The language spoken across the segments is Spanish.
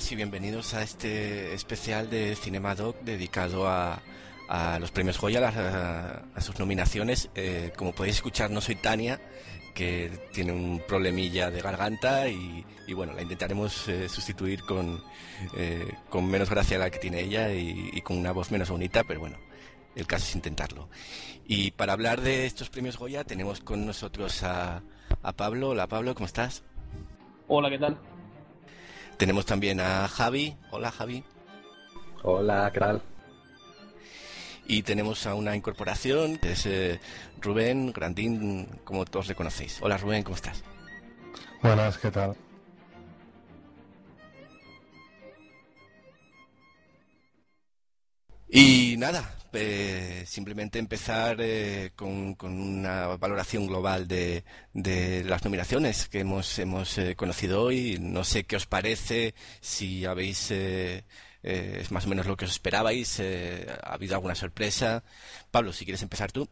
todos y bienvenidos a este especial de Cinemadoc dedicado a, a los premios Goya, a, a sus nominaciones. Eh, como podéis escuchar, no soy Tania, que tiene un problemilla de garganta y, y bueno, la intentaremos eh, sustituir con, eh, con menos gracia la que tiene ella y, y con una voz menos bonita, pero bueno, el caso es intentarlo. Y para hablar de estos premios Goya tenemos con nosotros a, a Pablo. Hola Pablo, ¿cómo estás? Hola, ¿qué tal? Tenemos también a Javi. Hola Javi. Hola, ¿qué tal? Y tenemos a una incorporación, que es eh, Rubén Grandín, como todos le conocéis. Hola Rubén, ¿cómo estás? Buenas, ¿qué tal? Y nada, eh, simplemente empezar eh, con, una valoración global de, de, las nominaciones que hemos, hemos eh, conocido hoy. No sé qué os parece, si habéis es más o menos lo que os esperabais, ha habido alguna sorpresa. Pablo, si quieres empezar tú.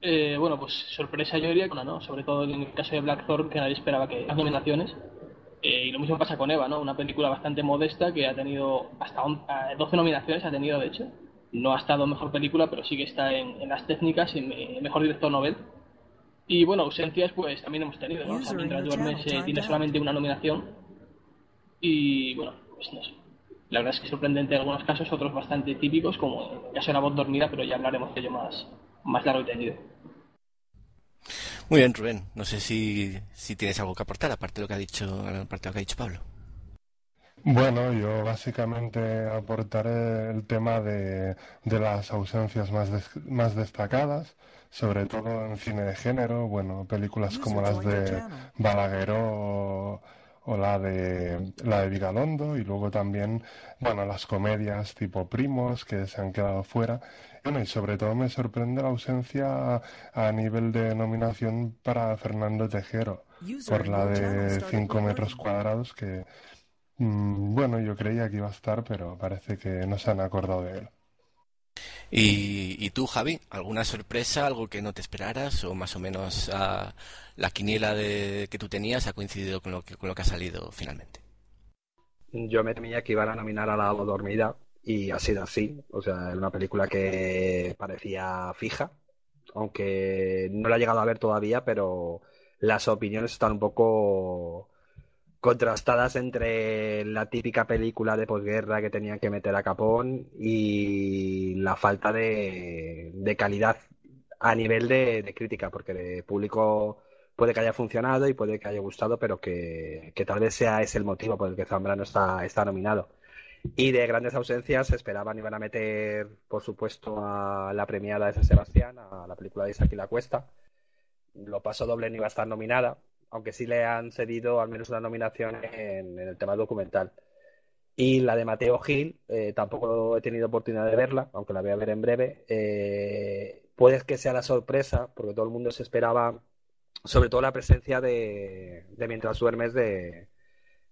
bueno, pues sorpresa yo diría que ¿no? Sobre todo en el caso de Blackthorn, que nadie esperaba que las nominaciones. Y lo mismo pasa con Eva, ¿no? Una película bastante modesta que ha tenido hasta 12 nominaciones, ha tenido de hecho. No ha estado mejor película, pero sí que está en, en las técnicas, en, en, mejor director novel. Y bueno, ausencias pues también hemos tenido, ¿no? O sea, mientras duermes eh, tiene solamente una nominación. Y bueno, pues no sé. La verdad es que sorprendente en algunos casos, otros bastante típicos, como de la voz dormida, pero ya hablaremos de ello más, más largo y tendido. Muy bien, Rubén. No sé si, si tienes algo que aportar, aparte de lo que ha dicho, aparte de lo que ha dicho Pablo. Bueno, yo básicamente aportaré el tema de, de las ausencias más, des, más destacadas, sobre todo en cine de género, bueno, películas como las de Balaguer o, o, la de la de Vigalondo y luego también, bueno, las comedias tipo Primos que se han quedado fuera. Bueno, y sobre todo me sorprende la ausencia a, a nivel de nominación para Fernando Tejero por la de 5 metros cuadrados que, mmm, bueno, yo creía que iba a estar, pero parece que no se han acordado de él. ¿Y, y tú, Javi? ¿Alguna sorpresa, algo que no te esperaras o más o menos uh, la quiniela de, que tú tenías ha coincidido con lo, que, con lo que ha salido finalmente? Yo me temía que iban a nominar a la dormida y ha sido así. O sea, es una película que parecía fija, aunque no la he llegado a ver todavía, pero las opiniones están un poco contrastadas entre la típica película de posguerra que tenían que meter a Capón y la falta de, calidad a nivel de, crítica, porque de público puede que haya funcionado y puede que haya gustado, pero que, tal vez sea ese el motivo por el que Zambrano está, está nominado. Y de grandes ausencias esperaban iban a meter, por supuesto, a la premiada de San Sebastián, a la película de Isaac y la Cuesta. Lo pasó doble, no iba a estar nominada, aunque sí le han cedido al menos una nominación en, el tema documental. Y la de Mateo Gil, eh, tampoco he tenido oportunidad de verla, aunque la voy a ver en breve. Eh, puede que sea la sorpresa, porque todo el mundo se esperaba, sobre todo la presencia de, de Mientras duermes de,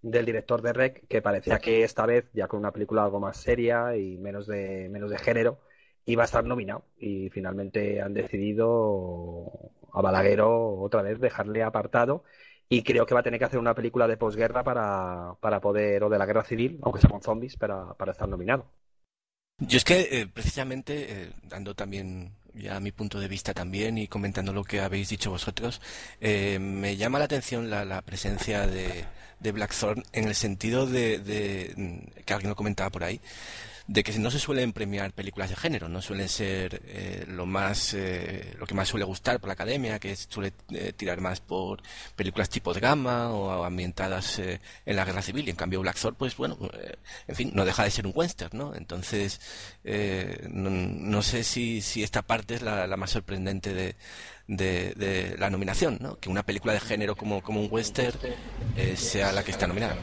del director de Rec, que parecía que esta vez, ya con una película algo más seria y menos de, menos de género, iba a estar nominado. Y finalmente han decidido a Balaguero otra vez dejarle apartado. Y creo que va a tener que hacer una película de posguerra para, para poder, o de la guerra civil, aunque sea con zombies, para, para estar nominado. Yo es que eh, precisamente, eh, dando también ya mi punto de vista también y comentando lo que habéis dicho vosotros, eh, me llama la atención la, la presencia de, de Blackthorn en el sentido de, de, que alguien lo comentaba por ahí, de que no se suelen premiar películas de género, no suelen ser eh, lo más eh, lo que más suele gustar por la academia, que suele eh, tirar más por películas tipo de gama o ambientadas eh, en la guerra civil. Y en cambio Black Thor, pues bueno, eh, en fin, no deja de ser un western, ¿no? Entonces, no, no, sé si, si esta parte es la, la más sorprendente de, de, de, la nominación, ¿no? Que una película de género como, como un western sea la que está nominada.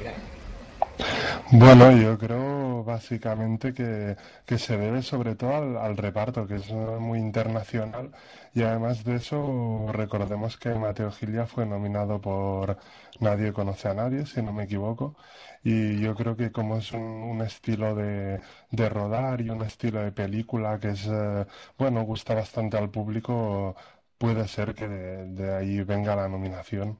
Bueno, yo creo básicamente que, que se debe sobre todo al, reparto, que es muy internacional, y además de eso recordemos que Mateo Gilia fue nominado por Nadie conoce a nadie, si no me equivoco, y yo creo que como es un, estilo de, de, rodar y un estilo de película que es, eh, bueno, gusta bastante al público, puede ser que de ahí venga la nominación.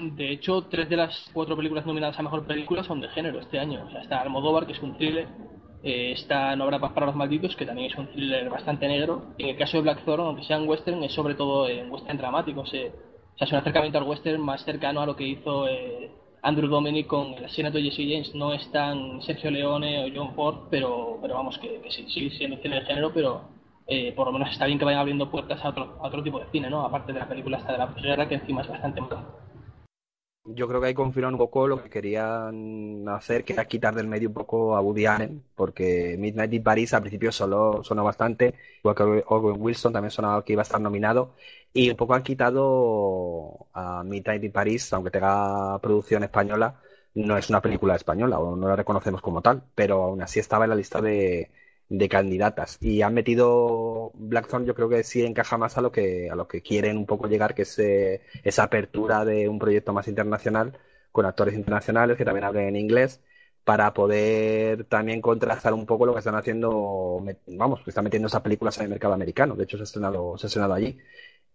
De hecho, tres de las cuatro películas nominadas a Mejor Película son de género este año. O sea, está Almodóvar, que es un thriller, eh, está No habrá paz para los malditos, que también es un thriller bastante negro. En el caso de Black Thorn, aunque sea un western, es sobre todo en western dramático. Se, o sea, es un acercamiento al western más cercano a lo que hizo eh, Andrew Dominic con el asesinato de Jesse James. No es tan Sergio Leone o John Ford, pero, pero vamos, que, sí, sigue siendo cine de género, pero eh, por lo menos está bien que vayan abriendo puertas a otro, a otro tipo de cine, ¿no? Aparte de la película esta de la posguerra, que encima es bastante mala yo creo que ahí confirman un poco lo que querían hacer, que era quitar del medio un poco a Woody Allen, porque Midnight in Paris al principio solo sonó bastante, igual que Owen Wilson también sonaba que iba a estar nominado, y un poco han quitado a Midnight in Paris, aunque tenga producción española, no es una película española, o no la reconocemos como tal, pero aún así estaba en la lista de, de candidatas. Y han metido Blackthorn yo creo que sí encaja más a lo que a lo que quieren un poco llegar que es eh, esa apertura de un proyecto más internacional con actores internacionales que también hablen en inglés para poder también contrastar un poco lo que están haciendo vamos que están metiendo esas películas en el mercado americano. De hecho se ha estrenado se ha estrenado allí.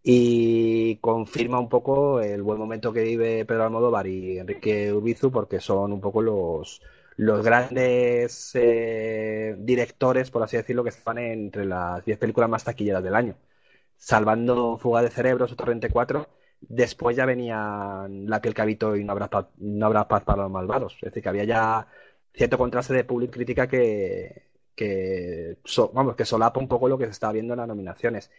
Y confirma un poco el buen momento que vive Pedro Almodóvar y Enrique Urbizu porque son un poco los los grandes eh, directores, por así decirlo, que están entre las 10 películas más taquilleras del año. Salvando Fuga de Cerebros o Torrente 4, después ya venían La piel que habito y No habrá, paz, no habrá paz para los malvados. Es decir, que había ya cierto contraste de público crítica que, so, vamos, que solapa un poco lo que se está viendo en las nominaciones.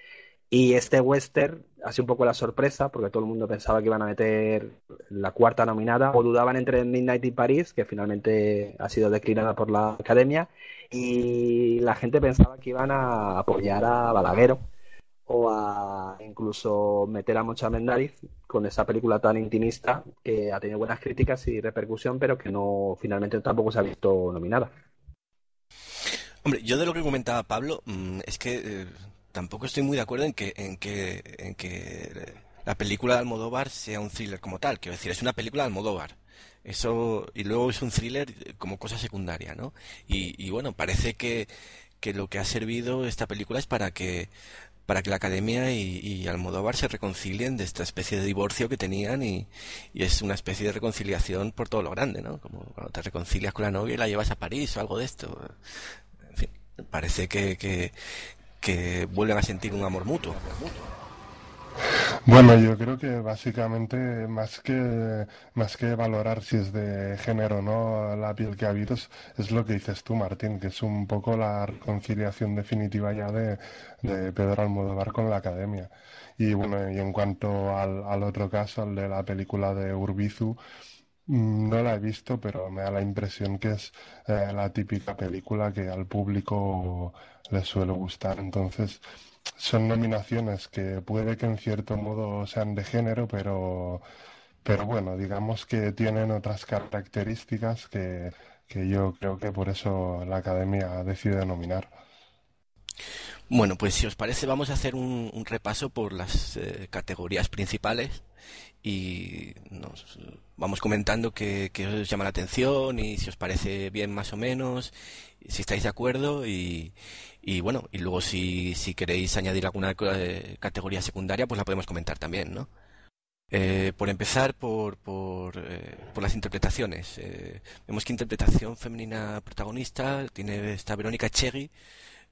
Y este western sido un poco la sorpresa, porque todo el mundo pensaba que iban a meter la cuarta nominada, o dudaban entre Midnight y París, que finalmente ha sido declinada por la academia, y la gente pensaba que iban a apoyar a Balaguero, o a incluso meter a Mocha Mendariz con esa película tan intimista que ha tenido buenas críticas y repercusión, pero que no finalmente tampoco se ha visto nominada. Hombre, yo de lo que comentaba Pablo, mmm, es que eh, tampoco estoy muy de acuerdo en que, en que, en que la película de Almodóvar sea un thriller como tal. Quiero decir, es una película de Almodóvar. Eso, y luego es un thriller como cosa secundaria, ¿no? Y, bueno, parece que, que lo que ha servido esta película es para que para que la academia y, y, Almodóvar se reconcilien de esta especie de divorcio que tenían y, y, es una especie de reconciliación por todo lo grande, ¿no? Como cuando te reconcilias con la novia y la llevas a París o algo de esto. En fin, parece que, que, que vuelven a sentir un amor mutuo. Bueno, yo creo que básicamente más que más que valorar si es de género o no la piel que habito es, es, lo que dices tú, Martín, que es un poco la reconciliación definitiva ya de, Pedro Almodóvar con la academia. Y bueno, y en cuanto al, al otro caso, el de la película de Urbizu, no la he visto, pero me da la impresión que es eh, la típica película que al público le suele gustar. Entonces, son nominaciones que puede que en cierto modo sean de género, pero, pero bueno, digamos que tienen otras características que, que yo creo que por eso la academia decide nominar. Bueno, pues si os parece vamos a hacer un, un repaso por las eh, categorías principales y nos vamos comentando que, os llama la atención y si os parece bien más o menos, si estáis de acuerdo y, y bueno, y luego si, si queréis añadir alguna eh, categoría secundaria, pues la podemos comentar también, ¿no? Eh, por empezar por, por, eh, por las interpretaciones. Eh, vemos que interpretación femenina protagonista tiene esta Verónica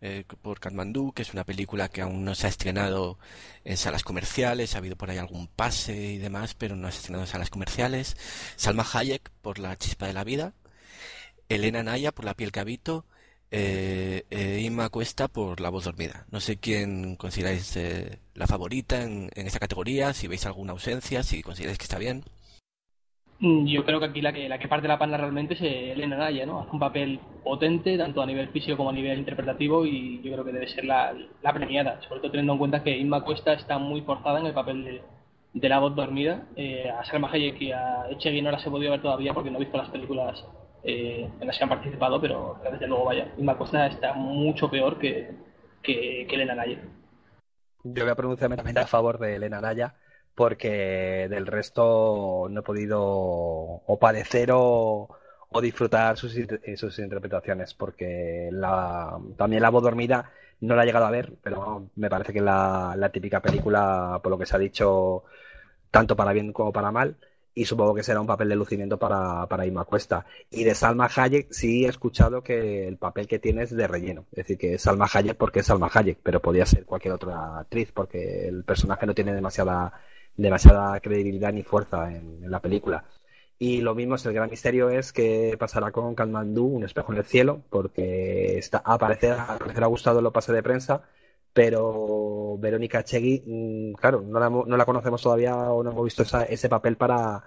eh, por Kathmandu, que es una película que aún no se ha estrenado en salas comerciales, ha habido por ahí algún pase y demás, pero no se ha estrenado en salas comerciales. Salma Hayek por La chispa de la vida, Elena Naya por La piel que habito, eh, eh, Inma Cuesta por La voz dormida. No sé quién consideráis eh, la favorita en, en esa categoría, si veis alguna ausencia, si consideráis que está bien. Mm, yo creo que aquí la que, la que parte la pana realmente es Elena Naya, ¿no? Hace un papel potente, tanto a nivel físico como a nivel interpretativo, y yo creo que debe ser la, la premiada, sobre todo teniendo en cuenta que Inma Cuesta está muy forzada en el papel de, la voz dormida. Eh, a Salma Hayek y a Echegui no las he podido ver todavía porque no he visto las películas eh, en las que han participado, pero desde luego, vaya, Inma Cuesta está mucho peor que, que, que Elena Naya. Yo voy a pronunciarme también a favor de Elena Naya porque del resto no he podido o padecer o, o disfrutar sus, sus, interpretaciones, porque la, también La voz dormida no la he llegado a ver, pero me parece que la, la típica película, por lo que se ha dicho, tanto para bien como para mal, y supongo que será un papel de lucimiento para, para Ima Cuesta. Y de Salma Hayek sí he escuchado que el papel que tiene es de relleno. Es decir, que es Salma Hayek porque es Salma Hayek, pero podría ser cualquier otra actriz porque el personaje no tiene demasiada demasiada credibilidad ni fuerza en, la película. Y lo mismo es el gran misterio es que pasará con Kalmandu, un espejo en el cielo, porque está, a, parecer, a parecer ha gustado lo pase de prensa, pero Verónica Chegui, mmm, claro, no la, no la, conocemos todavía o no hemos visto esa, ese papel para,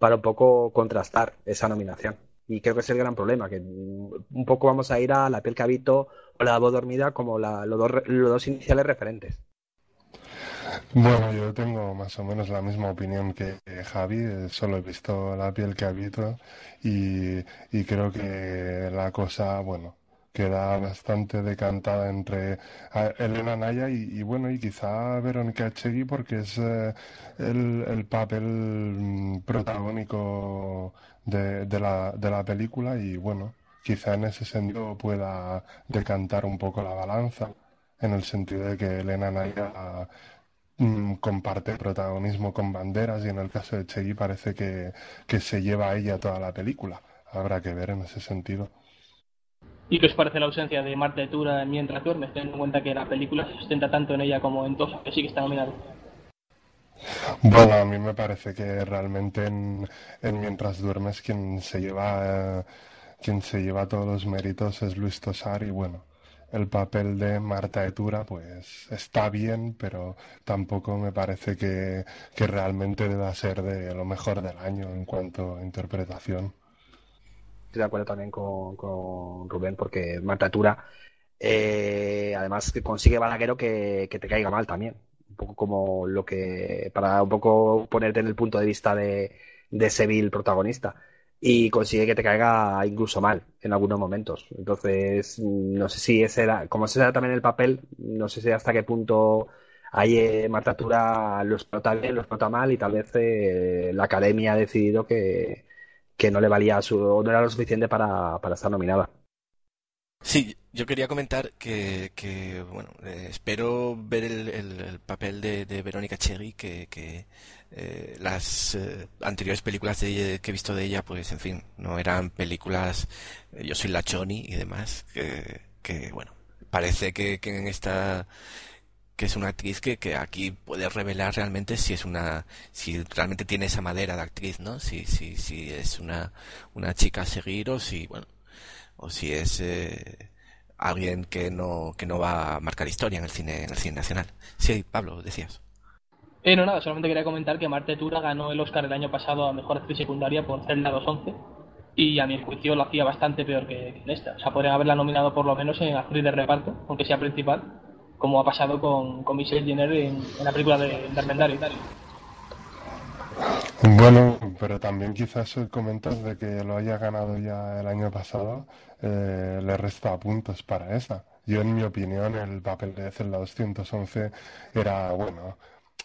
para un poco contrastar esa nominación. Y creo que es el gran problema, que un poco vamos a ir a la piel que habito o la voz dormida como la, los, dos, los dos iniciales referentes. Bueno, yo tengo más o menos la misma opinión que Javi, solo he visto la piel que habito y, y creo que la cosa, bueno, queda bastante decantada entre Elena Naya y, bueno, y quizá Verónica Echegui porque es eh, el, el, papel protagónico de, la, de la película y bueno, quizá en ese sentido pueda decantar un poco la balanza en el sentido de que Elena Naya comparte protagonismo con banderas y en el caso de Chegui parece que, que, se lleva a ella toda la película. Habrá que ver en ese sentido. ¿Y qué os parece la ausencia de Marta Tura mientras duermes, teniendo en cuenta que la película se sustenta tanto en ella como en Tosa, que sí que está nominado? Bueno, a mí me parece que realmente en, en Mientras duermes quien se lleva quien se lleva todos los méritos es Luis Tosar y bueno, el papel de Marta Etura pues está bien, pero tampoco me parece que, que, realmente deba ser de lo mejor del año en cuanto a interpretación. Estoy de acuerdo también con, con Rubén, porque Marta Etura eh, además que consigue Balaguero que, que, te caiga mal también. Un poco como lo que, para un poco ponerte en el punto de vista de, de Seville protagonista y consigue que te caiga incluso mal en algunos momentos. Entonces, no sé si ese era, como ese era también el papel, no sé si hasta qué punto ahí eh, Marta Tura lo explota bien, lo explota mal y tal vez eh, la academia ha decidido que, que no le valía su, o no era lo suficiente para, para estar nominada. Sí, yo quería comentar que, que bueno, eh, espero ver el, el, el papel de, de, Verónica Cherry, que, que eh, las eh, anteriores películas de, que he visto de ella, pues en fin, no eran películas, eh, yo soy la Choni y demás, que, que bueno, parece que, que, en esta que es una actriz que, que aquí puede revelar realmente si es una si realmente tiene esa madera de actriz no si si si es una una chica a seguir o si bueno o si es eh, alguien que no que no va a marcar historia en el cine en el cine nacional. Sí Pablo decías. Eh, no, nada, solamente quería comentar que Marte Tura ganó el Oscar el año pasado a Mejor Actriz Secundaria por Zelda 211 y a mi juicio lo hacía bastante peor que, que esta. O sea, podrían haberla nominado por lo menos en actriz de reparto, aunque sea principal, como ha pasado con, con Michelle Jenner en, la película de, Armendario y tal. Bueno, pero también quizás comentas de que lo haya ganado ya el año pasado, eh, le resta puntos para esa. Yo, en mi opinión, el papel de Zelda 211 era, bueno,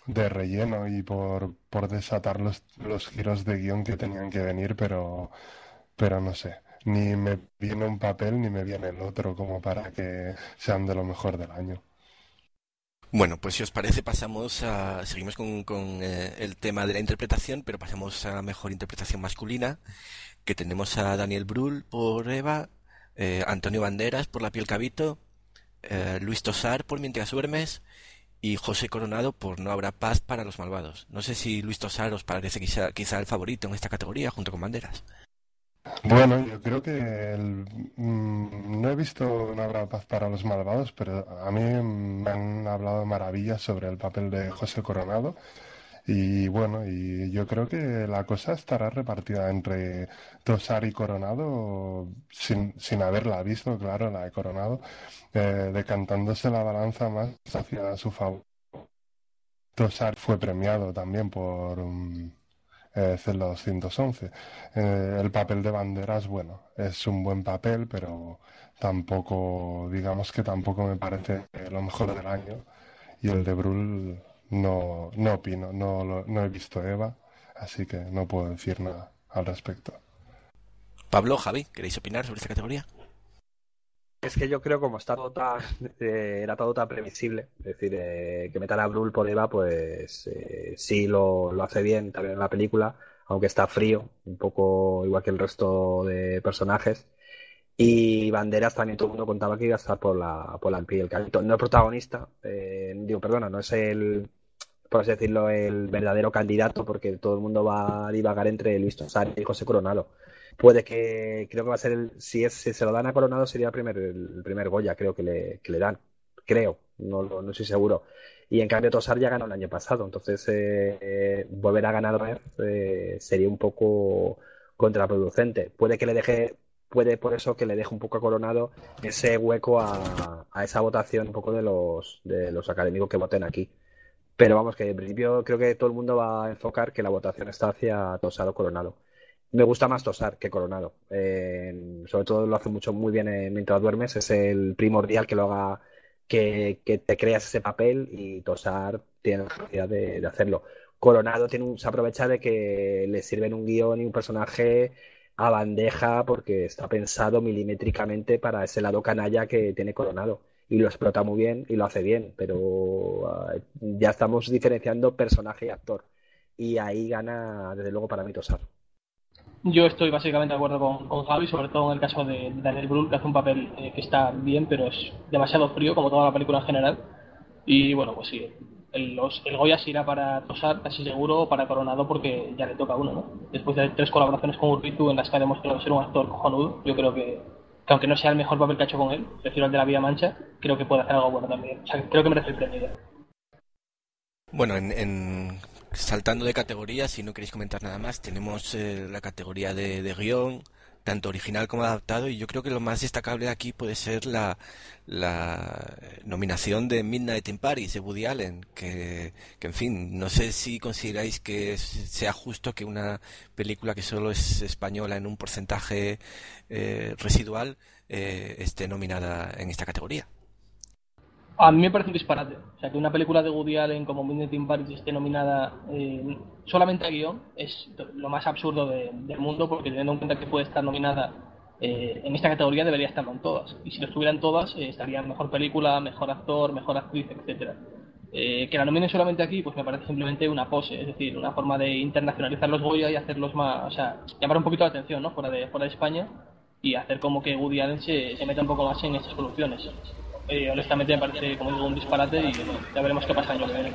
de relleno y por, por desatar los, los giros de guion que tenían que venir, pero, pero no sé. Ni me viene un papel ni me viene el otro como para que sean de lo mejor del año. Bueno, pues si os parece pasamos a seguimos con, con eh, el tema de la interpretación, pero pasamos a la mejor interpretación masculina, que tenemos a Daniel Brühl por Eva, eh, Antonio Banderas por La piel cabito, eh, Luis Tosar por Mientras duermes y José Coronado por No habrá paz para los malvados. No sé si Luis Tosar os parece quizá, quizá el favorito en esta categoría junto con Banderas. Bueno, yo creo que el, mm, no he visto No habrá paz para los malvados, pero a mí me han hablado maravillas sobre el papel de José Coronado. Y bueno, y yo creo que la cosa estará repartida entre Tosar y Coronado, sin, sin haberla visto, claro, la de Coronado, eh, decantándose la balanza más hacia su favor. Tosar fue premiado también por um, eh, Celda 211. Eh, el papel de Banderas, bueno, es un buen papel, pero tampoco, digamos que tampoco me parece lo mejor del año. Y el de Brul no, no opino, no, no he visto Eva, así que no puedo decir nada al respecto. Pablo, Javi, ¿queréis opinar sobre esta categoría? Es que yo creo como está todo tan, eh, era todo tan previsible, es decir, eh, que metan a Brul por Eva, pues eh, sí lo, lo, hace bien también en la película, aunque está frío, un poco igual que el resto de personajes. Y Banderas también todo el mundo contaba que iba a estar por la, por la el No es protagonista, digo, perdona, no es el, por así decirlo, el verdadero candidato, porque todo el mundo va a divagar entre Luis Tosar y José Coronado. Puede que, creo que va a ser el, si, es, si se lo dan a Coronado sería el primer, el primer Goya, creo que le, que le dan. Creo, no, no, estoy seguro. Y en cambio Tosar ya ganó el año pasado, entonces eh, volver a ganar eh, sería un poco contraproducente. Puede que le deje, puede por eso que le deje un poco a Coronado ese hueco a, a esa votación un poco de los, de los académicos que voten aquí. Pero vamos, que en principio creo que todo el mundo va a enfocar que la votación está hacia Tosar o Coronado. Me gusta más Tosar que Coronado. sobre todo lo hace mucho muy bien mientras duermes. Es el primordial que lo haga, que, te creas ese papel y Tosar tiene la capacidad de, hacerlo. Coronado tiene un, se aprovecha de que le sirven un guion y un personaje a bandeja porque está pensado milimétricamente para ese lado canalla que tiene Coronado y lo explota muy bien y lo hace bien, pero ah, ya estamos diferenciando personaje y actor. Y ahí gana, desde luego, para mí Tosar. Yo estoy básicamente de acuerdo con, con, Javi, sobre todo en el caso de Daniel Brühl, que hace un papel eh, que está bien, pero es demasiado frío, como toda la película en general. Y bueno, pues sí, el, el Goya se irá para Tosar, casi seguro, para Coronado, porque ya le toca uno, ¿no? Después de tres colaboraciones con Urbitu en las que ha demostrado ser un actor cojonudo, yo creo que que aunque no sea el mejor papel que ha hecho con él, prefiero el de la Vía Mancha, creo que puede hacer algo bueno también. O sea, creo que merece el premio. Bueno, en, saltando de categorías, si no queréis comentar nada más, tenemos eh, la categoría de, de, guion, tanto original como adaptado, y yo creo que lo más destacable aquí puede ser la, la nominación de Midnight in Paris de Woody Allen, que, que, en fin, no sé si consideráis que sea justo que una película que solo es española en un porcentaje eh, residual eh, esté nominada en esta categoría. A mí me parece un disparate. O sea, que una película de Woody Allen como Midnight in Paris esté nominada eh, solamente a guion es lo más absurdo del mundo, porque teniendo en cuenta que puede estar nominada eh, en esta categoría, debería estar en todas. Y si lo estuvieran todas, eh, estarían mejor película, mejor actor, mejor actriz, etcétera. que la nominen solamente aquí, pues me parece simplemente una pose, es decir, una forma de internacionalizar los Goya y hacerlos más, o sea, llamar un poquito la atención, ¿no? Fuera de, fuera de España y hacer como que Woody Allen se, se meta un poco más en estas soluciones eh, honestamente me parece como un disparate y ya veremos qué pasa en año viene.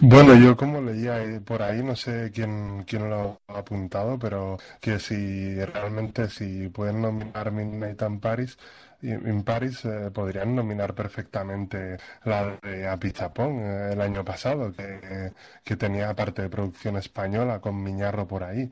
Bueno, yo como leía por ahí, no sé quién, quién lo ha apuntado, pero que si realmente si pueden nominar Midnight in Paris, en Paris eh, podrían nominar perfectamente la de Apichapón eh, el año pasado, que, que tenía parte de producción española con Miñarro por ahí.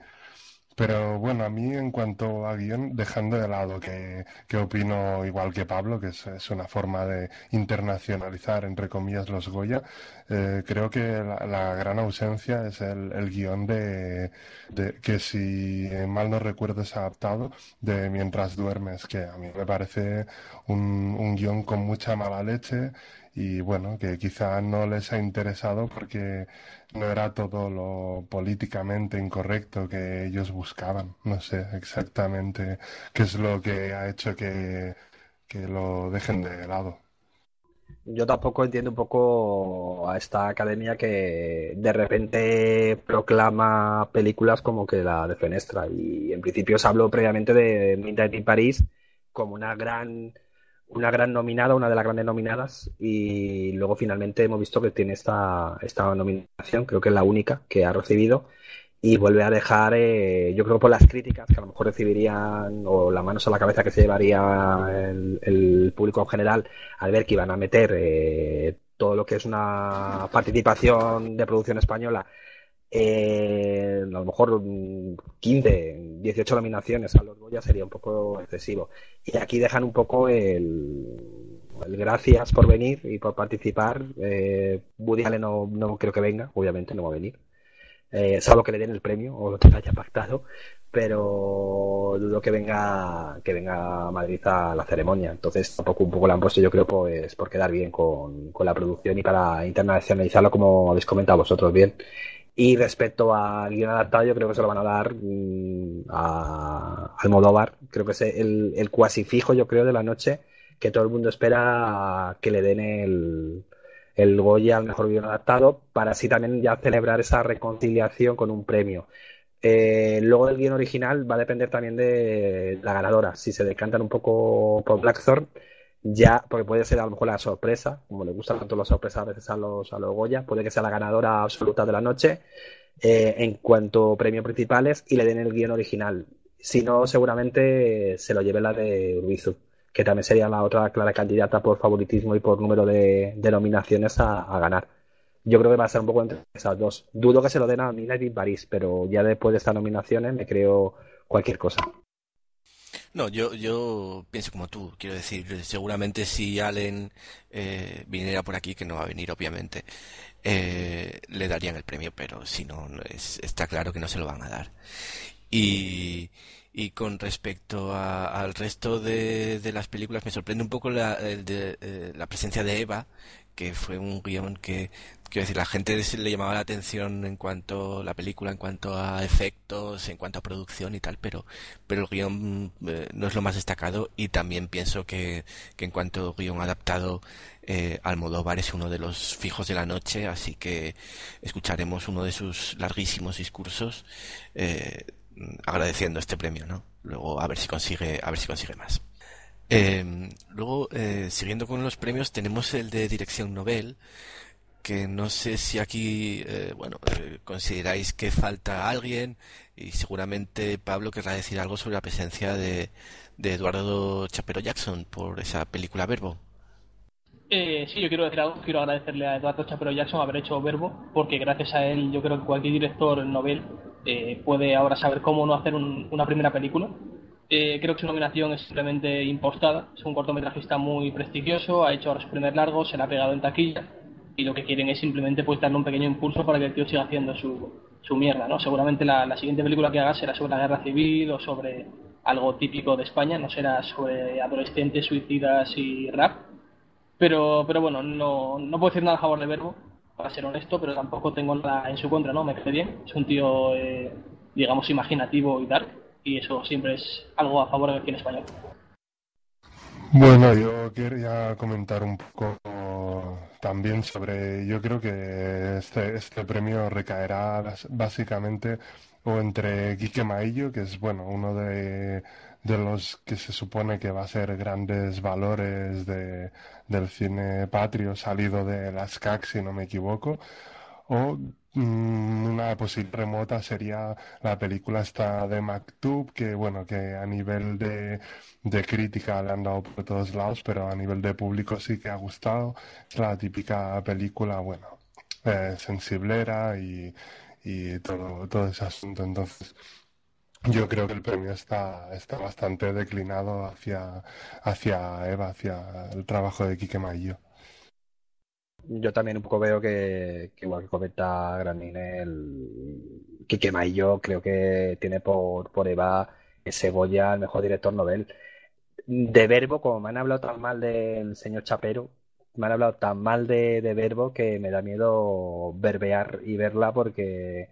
Pero bueno, a mí en cuanto a guion, dejando de lado que, que opino igual que Pablo, que es, es, una forma de internacionalizar, entre comillas, los Goya, eh, creo que la, gran ausencia es el, el guion de, de, que si mal no recuerdo es adaptado, de Mientras duermes, que a mí me parece un, un guion con mucha mala leche y bueno, que quizá no les ha interesado porque no era todo lo políticamente incorrecto que ellos buscaban. No sé exactamente qué es lo que ha hecho que, que lo dejen de lado. Yo tampoco entiendo un poco a esta academia que de repente proclama películas como que la de Fenestra. Y en principio se habló previamente de Midnight in París como una gran una gran nominada, una de las grandes nominadas, y luego finalmente hemos visto que tiene esta, esta nominación, creo que es la única que ha recibido, y vuelve a dejar, eh, yo creo por las críticas que a lo mejor recibirían, o las manos a la cabeza que se llevaría el, público en general, al ver que iban a meter eh, todo lo que es una participación de producción española eh, a lo mejor 15, 18 nominaciones a los Goya sería un poco excesivo. Y aquí dejan un poco el, gracias por venir y por participar. Eh, Woody Allen no, no, creo que venga, obviamente no va a venir. Eh, salvo que le den el premio o lo que haya pactado, pero dudo que venga que venga a Madrid a la ceremonia. Entonces tampoco un poco la han puesto yo creo pues por quedar bien con, con la producción y para internacionalizarlo como habéis comentado vosotros bien. Y respecto al guion adaptado, yo creo que se lo van a dar mm, a Almodóvar. Creo que es el, el cuasi fijo, yo creo, de la noche que todo el mundo espera que le den el, el Goya al mejor guion adaptado para así también ya celebrar esa reconciliación con un premio. Eh, luego del guion original va a depender también de la ganadora. Si se decantan un poco por Blackthorn, ya, porque puede ser a lo mejor la sorpresa, como le gustan tanto las sorpresas a veces a los, a los Goya, puede que sea la ganadora absoluta de la noche eh, en cuanto a premios principales y le den el guion original. Si no, seguramente se lo lleve la de Urbizu, que también sería la otra clara candidata por favoritismo y por número de, nominaciones a, ganar. Yo creo que va a ser un poco entre esas dos. Dudo que se lo den a Mina y París, pero ya después de estas nominaciones me creo cualquier cosa. No, yo, yo pienso como tú, quiero decir, seguramente si Allen eh, viniera por aquí, que no va a venir obviamente, eh, le darían el premio, pero si no, está claro que no se lo van a dar. Y, y con respecto al resto de, de, las películas, me sorprende un poco la, eh, la presencia de Eva, que fue un guion que, quiero decir, la gente le llamaba la atención en cuanto a la película, en cuanto a efectos, en cuanto a producción y tal, pero, pero el guion eh, no es lo más destacado y también pienso que, que en cuanto a guion adaptado, eh, Almodóvar es uno de los fijos de la noche, así que escucharemos uno de sus larguísimos discursos eh, agradeciendo este premio, ¿no? Luego a ver si consigue, a ver si consigue más. Eh, luego, eh, siguiendo con los premios, tenemos el de Dirección Nobel, que no sé si aquí, eh, bueno, eh, consideráis que falta alguien y seguramente Pablo querrá decir algo sobre la presencia de, Eduardo Chapero Jackson por esa película Verbo. Eh, sí, yo quiero decir algo. Quiero agradecerle a Eduardo Chapero Jackson haber hecho Verbo, porque gracias a él yo creo que cualquier director novel eh, puede ahora saber cómo no hacer una primera película eh, creo que su nominación es simplemente impostada. Es un cortometrajista muy prestigioso, ha hecho ahora su primer largo, se le ha pegado en taquilla y lo que quieren es simplemente pues darle un pequeño impulso para que el tío siga haciendo su, su mierda, ¿no? Seguramente la, siguiente película que haga será sobre la guerra civil o sobre algo típico de España, no será sobre adolescentes, suicidas y rap. Pero, pero bueno, no, no puedo decir nada a favor de Verbo, para ser honesto, pero tampoco tengo nada en su contra, ¿no? Me quedé bien. Es un tío, eh, digamos, imaginativo y dark y eso siempre es algo a favor del cine español. Bueno, yo quería comentar un poco también sobre, yo creo que este, este premio recaerá básicamente o entre Quique Maillo, que es bueno uno de, de los que se supone que va a ser grandes valores de, del cine patrio salido de las CAC, si no me equivoco, o Mm, una posible remota sería la película esta de Maktub, que bueno, que a nivel de, de crítica le han dado por todos lados, pero a nivel de público sí que ha gustado. Es la típica película, bueno, eh, sensiblera y, y todo, todo ese asunto. Entonces, yo creo que el premio está, está bastante declinado hacia, hacia Eva, hacia el trabajo de Quique Mayo yo también un poco veo que, igual que comenta Granine, el Quique Mayo creo que tiene por, por Eva Goya el mejor director novel. De Verbo, como me han hablado tan mal del señor Chapero, me han hablado tan mal de, de Verbo que me da miedo verbear y verla porque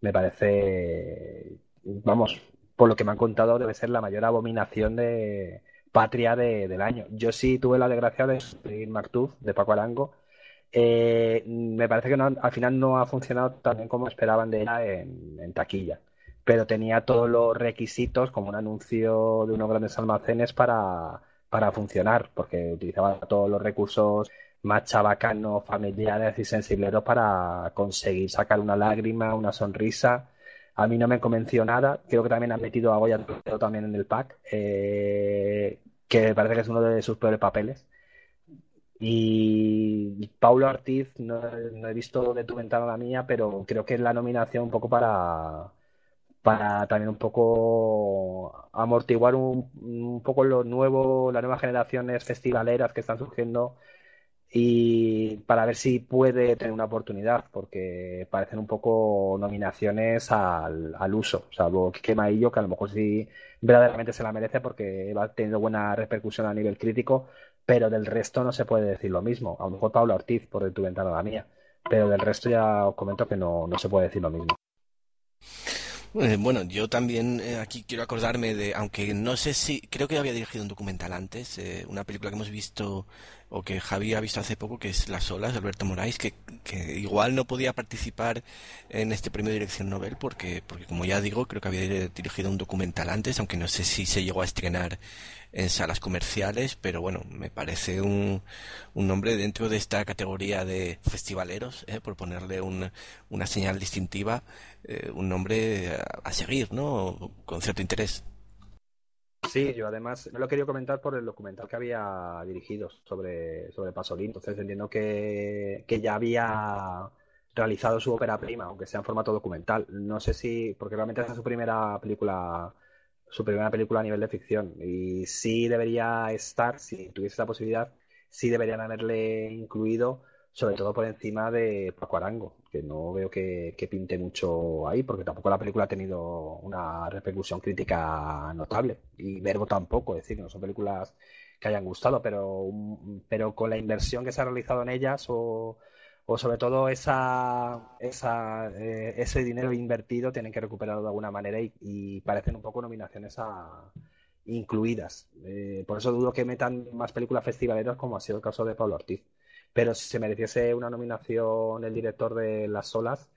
me parece, vamos, por lo que me han contado, debe ser la mayor abominación de patria del año. Yo sí tuve la desgracia de seguir Martuz, de Paco Arango, eh, me parece que al final no ha funcionado tan bien como esperaban de ella en, taquilla, pero tenía todos los requisitos como un anuncio de unos grandes almacenes para, para funcionar, porque utilizaba todos los recursos más chabacanos, familiares y sensibleros para conseguir sacar una lágrima, una sonrisa. A mí no me convenció nada. Creo que también han metido a Goya también en el pack, eh, que me parece que es uno de sus peores papeles. Y Paulo Ortiz, no, he visto de tu ventana la mía, pero creo que es la nominación un poco para, para también un poco amortiguar un, poco lo nuevo, las nuevas generaciones festivaleras que están surgiendo y para ver si puede tener una oportunidad, porque parecen un poco nominaciones al, al uso, salvo que Maillo, que a lo mejor sí verdaderamente se la merece porque va teniendo buena repercusión a nivel crítico, pero del resto no se puede decir lo mismo. A lo mejor Pablo Ortiz, por tu ventana la mía, pero del resto ya os comento que no, no se puede decir lo mismo. Eh, bueno, yo también eh, aquí quiero acordarme de, aunque no sé si, creo que había dirigido un documental antes, eh, una película que hemos visto o que Javi ha visto hace poco, que es Las olas de Alberto Moraes, que, que igual no podía participar en este premio de dirección Nobel porque, porque como ya digo, creo que había dirigido un documental antes, aunque no sé si se llegó a estrenar en salas comerciales, pero bueno, me parece un, un nombre dentro de esta categoría de festivaleros, ¿eh? por ponerle un, una señal distintiva, eh, un nombre a, seguir, ¿no? Con cierto interés. Sí, yo además me lo quería comentar por el documental que había dirigido sobre, sobre Pasolín, entonces entiendo que, que ya había realizado su ópera prima, aunque sea en formato documental. No sé si, porque realmente esa es su primera película su primera película a nivel de ficción. Y sí debería estar, si tuviese la posibilidad, sí deberían haberle incluido, sobre todo por encima de Paco Arango, que no veo que, pinte mucho ahí, porque tampoco la película ha tenido una repercusión crítica notable. Y Verbo tampoco, es decir, no son películas que hayan gustado, pero, pero con la inversión que se ha realizado en ellas o o sobre todo eh, ese dinero invertido tienen que recuperarlo de alguna manera y, parecen un poco nominaciones a, incluidas. Eh, por eso dudo que metan más películas festivaleras como ha sido el caso de Pablo Ortiz. Pero si se mereciese una nominación el director de Las Solas,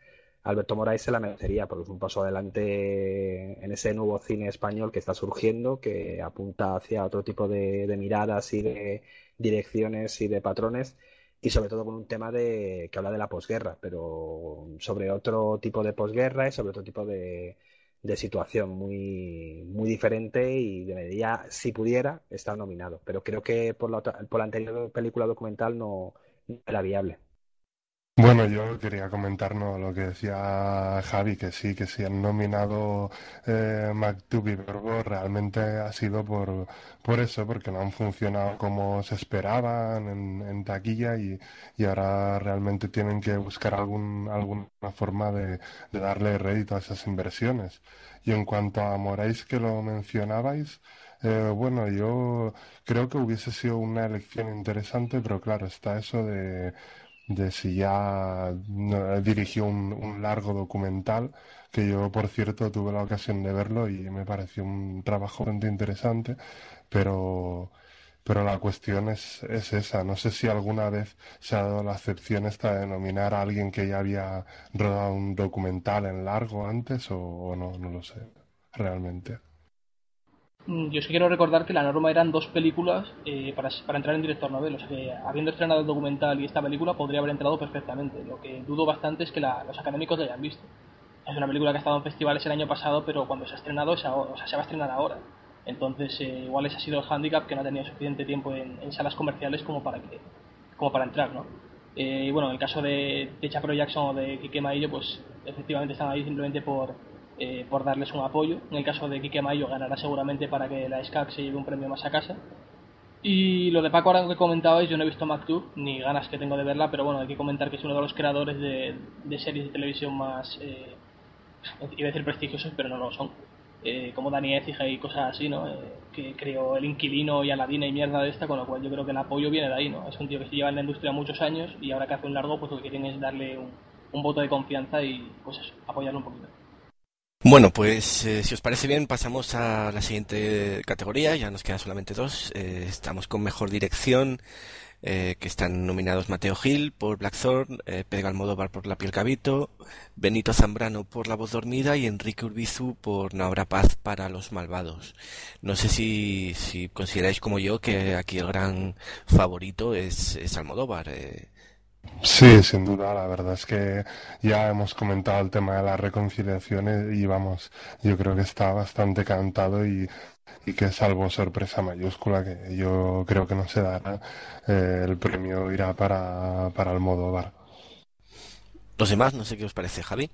Alberto Moraes se la merecería, porque es un paso adelante en ese nuevo cine español que está surgiendo, que apunta hacia otro tipo de miradas y de direcciones y de patrones y sobre todo con un tema de, que habla de la posguerra, pero sobre otro tipo de posguerra y sobre otro tipo de, de situación muy, muy diferente y debería, si pudiera, estar nominado. Pero creo que por la, por la anterior película documental no era viable. Bueno, yo quería comentarnos lo que decía Javi, que sí, que sí han nominado eh, Maktub y Verbo, realmente ha sido por, por eso, porque no han funcionado como se esperaban en, taquilla y, y, ahora realmente tienen que buscar algún, alguna forma de, darle rédito a esas inversiones. Y en cuanto a Moraes, que lo mencionabais, eh, bueno, yo creo que hubiese sido una elección interesante, pero claro, está eso de de si ya dirigió un, largo documental, que yo, por cierto, tuve la ocasión de verlo y me pareció un trabajo bastante interesante, pero, pero la cuestión es, es esa. No sé si alguna vez se ha dado la excepción esta de nominar a alguien que ya había rodado un documental en largo antes o no, no lo sé, realmente. Mm, yo sí quiero recordar que la norma eran dos películas eh, para, entrar en director novel, o sea que habiendo estrenado el documental y esta película podría haber entrado perfectamente. Lo que dudo bastante es que los académicos lo hayan visto. Es una película que ha estado en festivales el año pasado, pero cuando se ha estrenado se va a estrenar ahora. Entonces, eh, igual ese ha sido el handicap que no ha tenido suficiente tiempo en, salas comerciales como para que para entrar, ¿no? Eh, bueno, en el caso de, de Jackson o de Kike Maillo, pues efectivamente están ahí simplemente por, eh, por darles un apoyo. En el caso de Quique Mayo ganará seguramente para que la SCAC se lleve un premio más a casa. Y lo de Paco ahora que comentabais, yo no he visto MacTube, ni ganas que tengo de verla, pero bueno, hay que comentar que es uno de los creadores de, series de televisión más, eh, iba a decir prestigiosos, pero no lo son. Eh, como Dani Ecija y cosas así, ¿no? Eh, que creó El Inquilino y Aladina y mierda de esta, con lo cual yo creo que el apoyo viene de ahí, ¿no? Es un tío que se lleva en la industria muchos años y ahora que hace un largo, pues lo que quieren es darle un, un voto de confianza y, pues eso, apoyarlo un poquito. Bueno, pues eh, si os parece bien, pasamos a la siguiente categoría. Ya nos quedan solamente dos. Eh, estamos con mejor dirección, eh, que están nominados Mateo Gil por Blackthorn, Pedro Almodóvar por La piel cabito, Benito Zambrano por La voz dormida y Enrique Urbizu por No habrá paz para los malvados. No sé si, si consideráis como yo que aquí el gran favorito es, es Almodóvar. Eh, Sí, sin duda, la verdad es que ya hemos comentado el tema de las reconciliaciones y vamos, yo creo que está bastante cantado y, y que salvo sorpresa mayúscula, que yo creo que no se dará, eh, el premio irá para, para Almodóvar. Los demás, no sé qué os parece, Javi.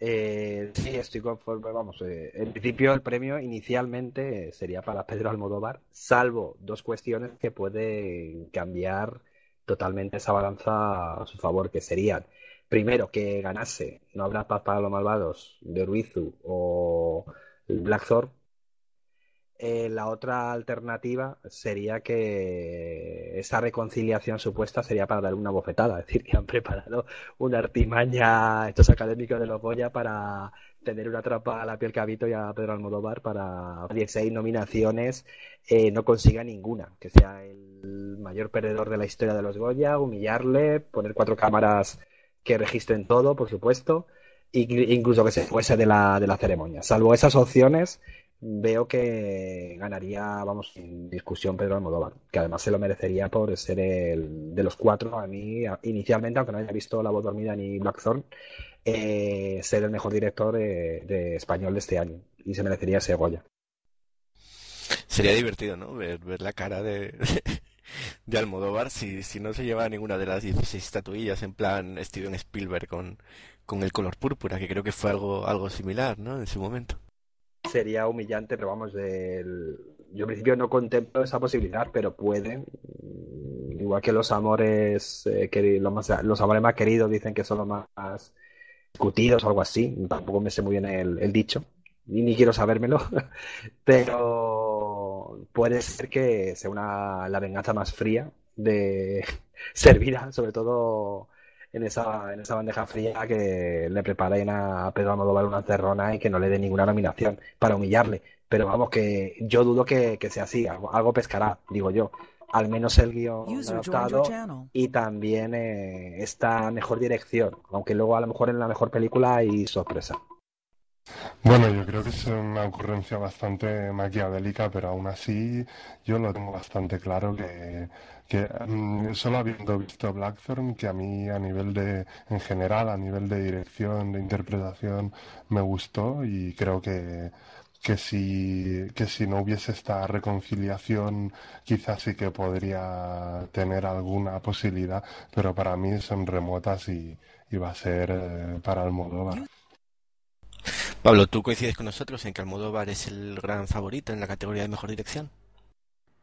Eh, sí, estoy conforme. Vamos, eh, en principio el premio inicialmente sería para Pedro Almodóvar, salvo dos cuestiones que pueden cambiar totalmente esa balanza a su favor, que serían, primero, que ganase No habrá paz para los malvados de Ruizu o Blackthorn. Eh, la otra alternativa sería que esa reconciliación supuesta sería para dar una bofetada, es decir, que han preparado una artimaña estos académicos de los Goya para tener una trampa a la piel cabito y a Pedro Almodóvar para 16 nominaciones eh, no consiga ninguna, que sea el mayor perdedor de la historia de los Goya, humillarle, poner cuatro cámaras que registren todo, por supuesto, e incluso que se fuese de la, de la ceremonia. Salvo esas opciones, veo que ganaría, vamos, sin discusión Pedro Almodóvar, que además se lo merecería por ser el de los cuatro, a mí, inicialmente, aunque no haya visto La voz dormida ni Blackthorn, eh, ser el mejor director de, español de este año y se merecería ese Goya. Sería divertido, ¿no? Ver, ver la cara de, de Almodóvar si, si no se lleva ninguna de las 16 estatuillas en plan Steven Spielberg con, con el color púrpura, que creo que fue algo, algo similar, ¿no? En su momento sería humillante, pero vamos, del... yo en principio no contemplo esa posibilidad, pero pueden, igual que los amores, eh, los, más, amores más queridos dicen que son los más discutidos o algo así, tampoco me sé muy bien el, el dicho, ni, ni quiero sabérmelo, pero puede ser que sea una, la venganza más fría de servida, sobre todo en esa, en esa bandeja fría que le preparen a Pedro Almodóvar una cerrona y que no le dé ninguna nominación para humillarle. Pero vamos, que yo dudo que, que sea así, algo, algo, pescará, digo yo. Al menos el guion adaptado y también eh, esta mejor dirección, aunque luego a lo mejor en la mejor película hay sorpresa. Bueno, yo creo que es una ocurrencia bastante maquiavélica, pero aún así yo lo tengo bastante claro que, que um, solo habiendo visto Blackthorn, que a mí a nivel de, en general, a nivel de dirección, de interpretación, me gustó y creo que, que si, que si no hubiese esta reconciliación, quizás sí que podría tener alguna posibilidad, pero para mí son remotas y, y va a ser eh, para Almodóvar. Pablo, ¿tú coincides con nosotros en que Almodóvar es el gran favorito en la categoría de mejor dirección?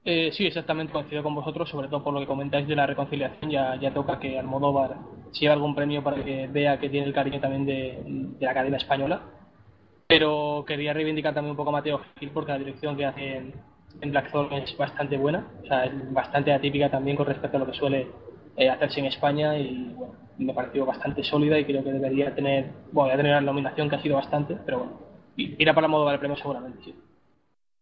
Eh, sí, exactamente, coincido con vosotros, sobre todo por lo que comentáis de la reconciliación. Ya, toca que Almodóvar lleve algún premio para que vea que tiene el cariño también de, la Academia Española. Pero quería reivindicar también un poco a Mateo Gil porque la dirección que hace en, en Blackthorn es bastante buena, o sea, es bastante atípica también con respecto a lo que suele eh, hacerse en España y bueno, me pareció bastante sólida y creo que debería tener, bueno, ya tener la nominación que ha sido bastante, pero bueno, irá para modo del premio seguramente, sí.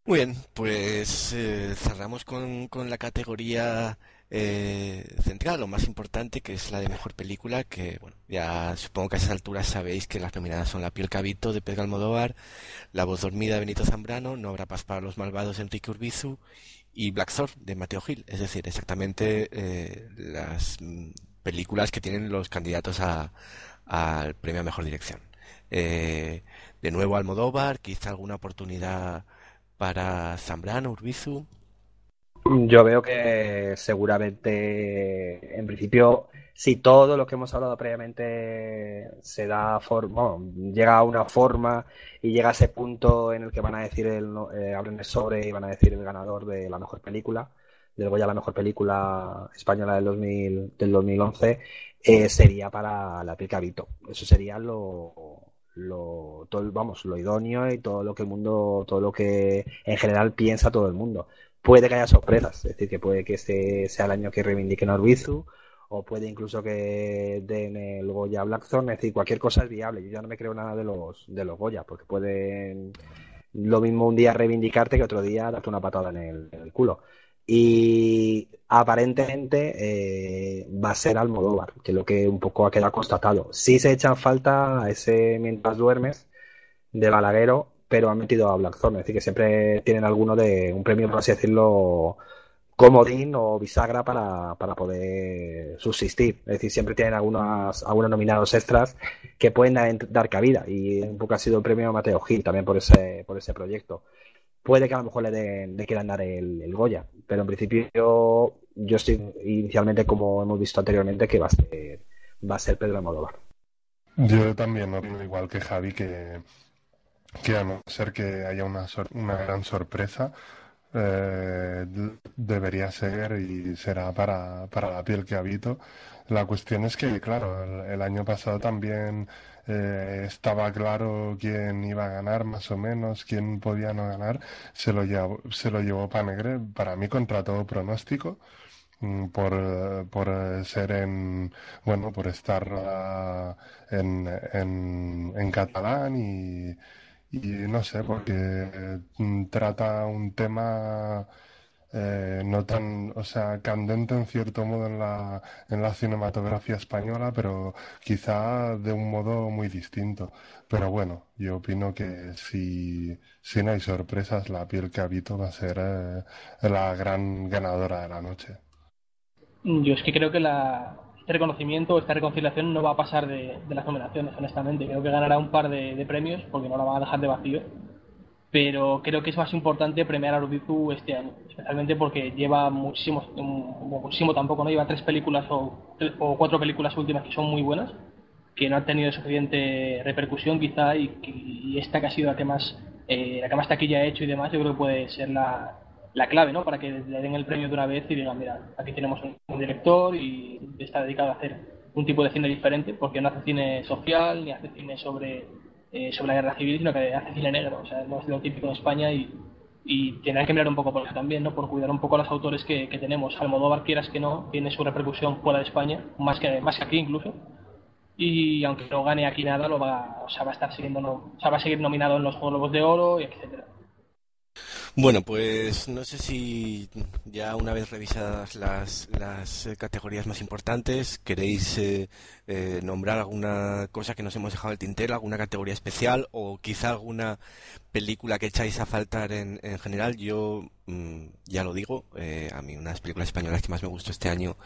Muy bien, pues eh, cerramos con, con, la categoría eh, central, lo más importante, que es la de mejor película, que bueno, ya supongo que a esas alturas sabéis que las nominadas son La piel cabito de Pedro Almodóvar, La voz dormida de Benito Zambrano, No habrá paz para los malvados de Enrique Urbizu y Black Sword de Mateo Gil, es decir, exactamente eh, las películas que tienen los candidatos al premio a mejor dirección. Eh, de nuevo Almodóvar, quizá alguna oportunidad para Zambrano, Urbizu. Yo veo que seguramente, en principio, si todo lo que hemos hablado previamente se da forma, bueno, llega a una forma y llega a ese punto en el que van a decir el, eh, abren el sobre y van a decir el ganador de la mejor película, del Goya la mejor película española del, 2000, del 2011, eh, sería para La Piel Cabito. Eso sería lo, lo todo, vamos, lo idóneo y todo lo que el mundo, todo lo que en general piensa todo el mundo. Puede que haya sorpresas, es decir, que puede que este sea el año que reivindiquen a Urbizu o puede incluso que den el Goya Blackthorn, es decir, cualquier cosa es viable. Yo ya no me creo nada de los, de los Goya, porque pueden lo mismo un día reivindicarte que otro día darte una patada en el, culo. Y aparentemente eh, va a ser Almodóvar, que es lo que un poco ha quedado constatado. Sí se echan falta a ese mientras duermes de Balaguero, pero han metido a Blackthorn, es decir, que siempre tienen alguno de un premio, por así decirlo, comodín o bisagra para, para poder subsistir. Es decir, siempre tienen algunos, algunos nominados extras que pueden dar, cabida. Y un poco ha sido el premio Mateo Gil también por ese, por ese proyecto. Puede que a lo mejor le, den, le quieran dar el, Goya, pero en principio yo, yo estoy inicialmente, como hemos visto anteriormente, que va a ser, va a ser Pedro Almodóvar. Yo también opino igual que Javi que, que a no ser que haya una, una gran sorpresa, eh, debería ser y será para, para, la piel que habito. La cuestión es que, claro, el, año pasado también eh, estaba claro quién iba a ganar, más o menos, quién podía no ganar. Se lo llevó, se lo llevó Panegre, para mí contra todo pronóstico mm, por, por ser en, bueno, por estar ah, en, en, en catalán y, y no sé, porque mm, trata un tema eh, no tan, o sea, candente en cierto modo en la, en la cinematografía española, pero quizá de un modo muy distinto. Pero bueno, yo opino que si, si no hay sorpresas, la piel que habito va a ser eh, la gran ganadora de la noche. Yo es que creo que la, este reconocimiento, esta reconciliación no va a pasar de, las nominaciones, honestamente. Creo que ganará un par de, premios porque no la van a dejar de vacío. Pero creo que es más importante premiar a Rubizu este año, especialmente porque lleva muchísimo, muchísimo tampoco, ¿no? Lleva tres películas o, cuatro películas últimas que son muy buenas, que no han tenido suficiente repercusión quizá y, esta que ha sido la que más eh, la que más taquilla ha hecho y demás, yo creo que puede ser la, la clave, ¿no? Para que le den el premio de una vez y digan, mira, aquí tenemos un, director y está dedicado a hacer un tipo de cine diferente, porque no hace cine social ni hace cine sobre, eh, sobre la guerra civil, sino que hace cine negro, o sea, no es lo típico en España y, y tiene que mirar un poco por eso también, ¿no? Por cuidar un poco a los autores que, que tenemos. Almodóvar, quieras que no, tiene su repercusión fuera de España, más que, más que aquí incluso. Y aunque no gane aquí nada, lo va, o sea, va a estar siguiendo, o sea, va a seguir nominado en los Juegos de Oro, y etcétera. Bueno, pues no sé si ya una vez revisadas las, las eh, categorías más importantes, queréis eh, eh, nombrar alguna cosa que nos hemos dejado el tintero, alguna categoría especial o quizá alguna película que echáis a faltar en, en general. Yo mm, ya lo digo, a mí una de las películas españolas que más me gustó este año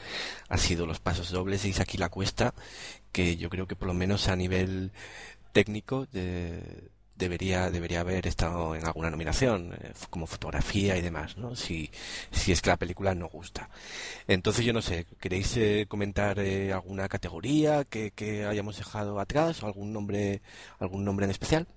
ha sido Los Pasos Dobles de Isaac la Cuesta, que yo creo que por lo menos a nivel técnico de debería debería haber estado en alguna nominación eh, como fotografía y demás no si si es que la película no gusta. Entonces yo no sé queréis eh, comentar eh, alguna categoría que, hayamos dejado atrás o algún nombre algún nombre en especial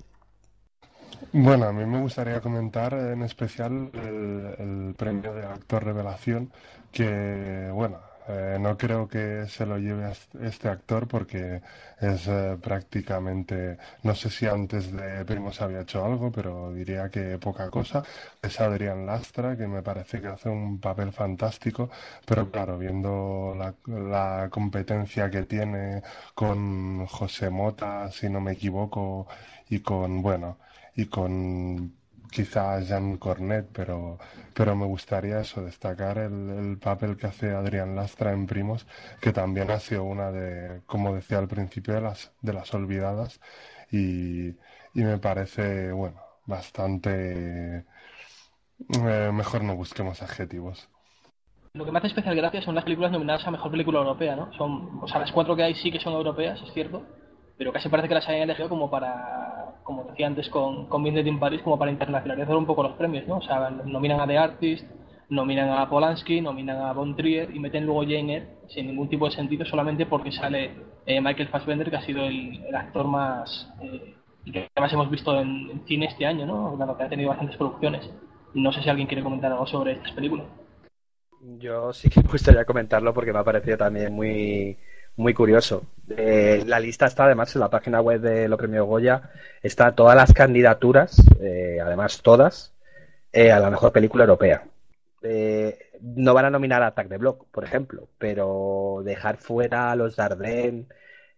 bueno a mí me gustaría comentar en especial el, el premio de actor revelación que bueno eh, no creo que se lo lleve este actor porque es eh, prácticamente, no sé si antes de Primos había hecho algo, pero diría que poca cosa. Es Adrián Lastra, que me parece que hace un papel fantástico, pero claro, viendo la, la competencia que tiene con José Mota, si no me equivoco, y con, bueno, y con quizá Jean Cornet, pero, pero me gustaría eso, destacar el, papel que hace Adrián Lastra en Primos, que también ha sido una de, como decía al principio, de las, de las olvidadas y, y me parece, bueno, bastante... Eh, mejor no busquemos adjetivos. Lo que me hace especial gracia son las películas nominadas a Mejor Película Europea, ¿no? Son, o sea, las cuatro que hay sí que son europeas, es cierto, pero casi parece que las hayan elegido como para, como decía antes con, con Vincent in Paris, como para internacionalizar un poco los premios, ¿no? O sea, nominan a The Artist, nominan a Polanski, nominan a Von Trier y meten luego Jane sin ningún tipo de sentido solamente porque sale eh, Michael Fassbender, que ha sido el, actor más eh, que más hemos visto en, cine este año, ¿no? Claro, que ha tenido bastantes producciones. No sé si alguien quiere comentar algo sobre estas películas. Yo sí que me gustaría comentarlo porque me ha parecido también muy muy curioso. Eh, la lista está además en la página web de Lo Premio Goya, está todas las candidaturas, eh, además todas, eh, a la mejor película europea. no van a nominar a Attack the Block, por ejemplo, pero dejar fuera a los Dardenne,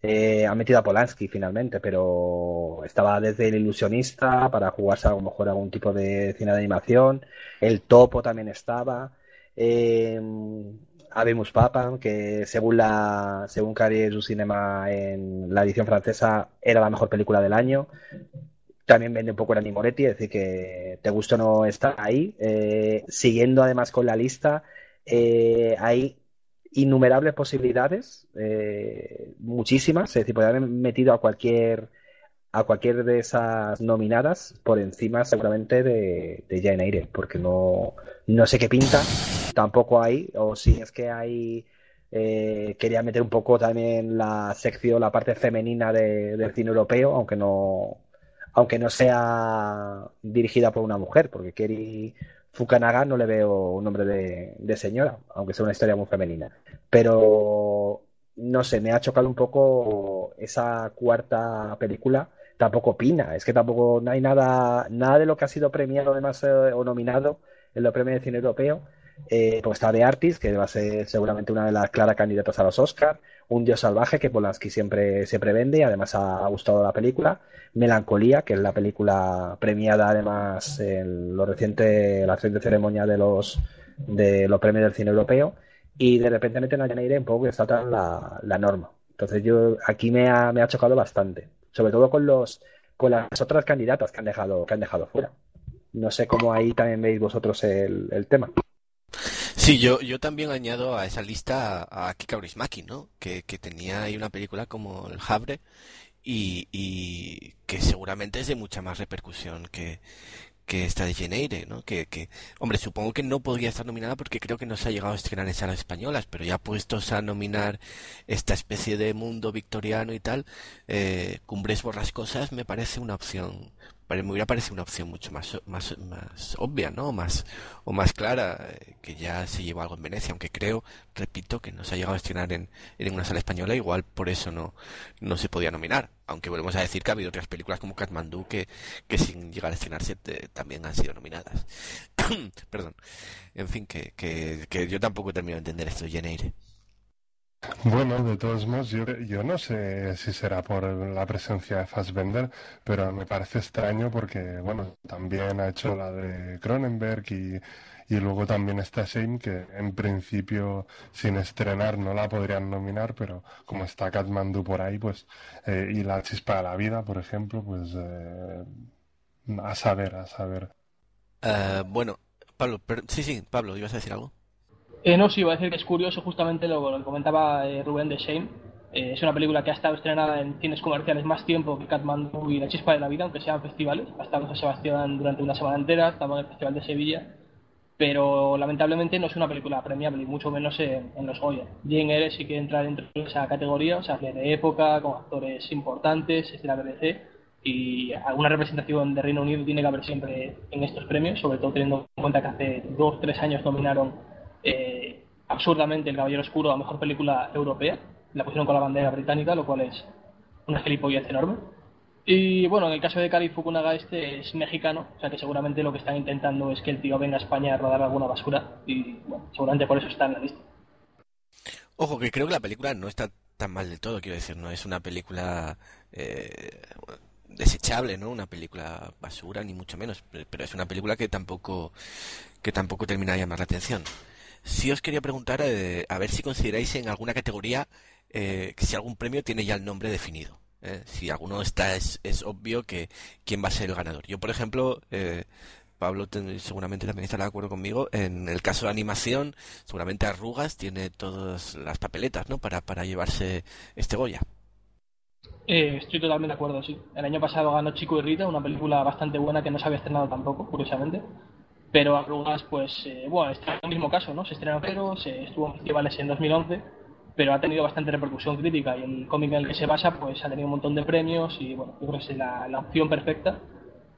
eh, han metido a Polanski finalmente, pero estaba desde el ilusionista para jugarse a lo mejor algún tipo de cine de animación, el topo también estaba. Eh, Abemus Papa, que según la según Carrier du Cinema en la edición francesa era la mejor película del año. También vende un poco el Moretti, es decir, que te gusta no estar ahí. Eh, siguiendo además con la lista, eh, hay innumerables posibilidades, eh, muchísimas, es decir, podría haber metido a cualquier a cualquier de esas nominadas por encima seguramente de, de Jane Eyre, porque no, no sé qué pinta, tampoco hay, o si es que hay, eh, quería meter un poco también la sección, la parte femenina de, del cine europeo, aunque no, aunque no sea dirigida por una mujer, porque Kerry Fukanaga no le veo un nombre de, de señora, aunque sea una historia muy femenina. Pero no sé, me ha chocado un poco esa cuarta película tampoco opina. Es que tampoco no hay nada, nada de lo que ha sido premiado además eh, o nominado en los premios de cine europeo. Eh, pues está The Artist, que va a ser seguramente una de las claras candidatas a los Oscars. Un Dios salvaje, que Polanski siempre, siempre vende y además ha, gustado la película. Melancolía, que es la película premiada además en lo reciente, la reciente ceremonia de los, de los premios del cine europeo. Y de repente meten a Janeire un poco que está la, la norma. Entonces yo aquí me ha, me ha chocado bastante sobre todo con los con las otras candidatas que han dejado que han dejado fuera. No sé cómo ahí también veis vosotros el, tema. Sí, yo, yo también añado a esa lista a Kika Kaurismäki, ¿no? Que, que tenía ahí una película como El Havre y, y que seguramente es de mucha más repercusión que, que esta de Geneire, ¿no? Que, que, hombre, supongo que no podría estar nominada porque creo que no se ha llegado a estrenar en salas españolas, pero ya puestos a nominar esta especie de mundo victoriano y tal, eh, Cumbres Borrascosas me parece una opción me hubiera parecido una opción mucho más, más, más obvia, ¿no? Más, o más clara, eh, que ya se llevó algo en Venecia, aunque creo, repito, que no se ha llegado a estrenar en, en una sala española, igual por eso no, no se podía nominar. Aunque volvemos a decir que ha habido otras películas como Kathmandu que, que sin llegar a estrenarse también han sido nominadas. Perdón. En fin, que, que, que yo tampoco termino de entender esto Jeneire. Bueno, de todos modos, yo, yo, no sé si será por la presencia de Fassbender, pero me parece extraño porque, bueno, también ha hecho la de Cronenberg y, y luego también está Shane, que en principio sin estrenar no la podrían nominar, pero como está Kathmandu por ahí, pues, eh, y La Chispa de la Vida, por ejemplo, pues eh, a saber, a saber. Uh, bueno, Pablo, sí, sí, Pablo, ¿ibas a decir algo? Eh, no, sí, iba a decir que es curioso justamente lo, que comentaba eh, Rubén de Shane. Eh, es una película que ha estado estrenada en cines comerciales más tiempo que Kathmandu y La Chispa de la Vida, aunque sean festivales. Ha estado en Sebastián durante una semana entera, estaba en el Festival de Sevilla. Pero lamentablemente no es una película premiable, y mucho menos en, los Goya. Jane Eyre sí que entra dentro de esa categoría, o sea, que de época, con actores importantes, es de la BBC y alguna representación de Reino Unido tiene que haber siempre en estos premios, sobre todo teniendo en cuenta que hace dos tres años nominaron eh, absurdamente El Caballero Oscuro a Mejor Película Europea. La pusieron con la bandera británica, lo cual es una gilipollez enorme. Y bueno, en el caso de Cari Fukunaga este es mexicano, o sea que seguramente lo que están intentando es que el tío venga a España a rodar alguna basura y bueno, seguramente por eso está en la lista. Ojo, que creo que la película no está tan mal del todo, quiero decir, no es una película eh, desechable, ¿no? Una película basura, ni mucho menos, pero es una película que tampoco, que tampoco termina de llamar la atención. Si os quería preguntar eh, a ver si consideráis en alguna categoría eh, si algún premio tiene ya el nombre definido. Eh. Si alguno está, es, obvio que quién va a ser el ganador. Yo, por ejemplo, Pablo seguramente también estará de acuerdo conmigo. En el caso de animación, seguramente Arrugas tiene todas las papeletas, ¿no? Para, para llevarse este Goya. estoy totalmente de acuerdo, sí. El año pasado ganó Chico y Rita, una película bastante buena que no se había estrenado tampoco, curiosamente pero Arrugas, pues, eh, bueno, está en el mismo caso, ¿no? Se estrenó pero se estuvo en festivales en 2011, pero ha tenido bastante repercusión crítica y el cómic en el que se basa, pues, ha tenido un montón de premios y, bueno, yo creo que es la, opción perfecta,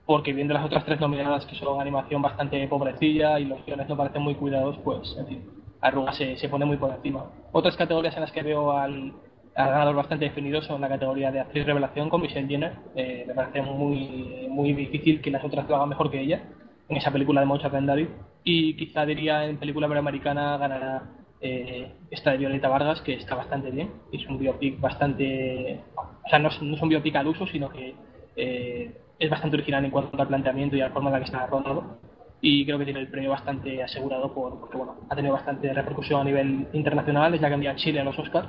porque viendo las otras tres nominadas que son animación bastante pobrecilla y los guiones no parecen muy cuidados, pues, en fin, Arrugas se, se pone muy por encima. Otras categorías en las que veo al, al ganador bastante definido son la categoría de actriz revelación con Michelle Jenner. Eh, me parece muy, muy difícil que las otras lo hagan mejor que ella en esa película de Moncha David. Y quizá diría en película americana ganará eh, esta de Violeta Vargas, que está bastante bien. Es un biopic bastante. O sea, no es, un biopic al uso, sino que eh, es bastante original en cuanto al planteamiento y a la forma en la que está rodado. Y creo que tiene el premio bastante asegurado por, porque bueno, ha tenido bastante repercusión a nivel internacional, es la que envía Chile a los Oscars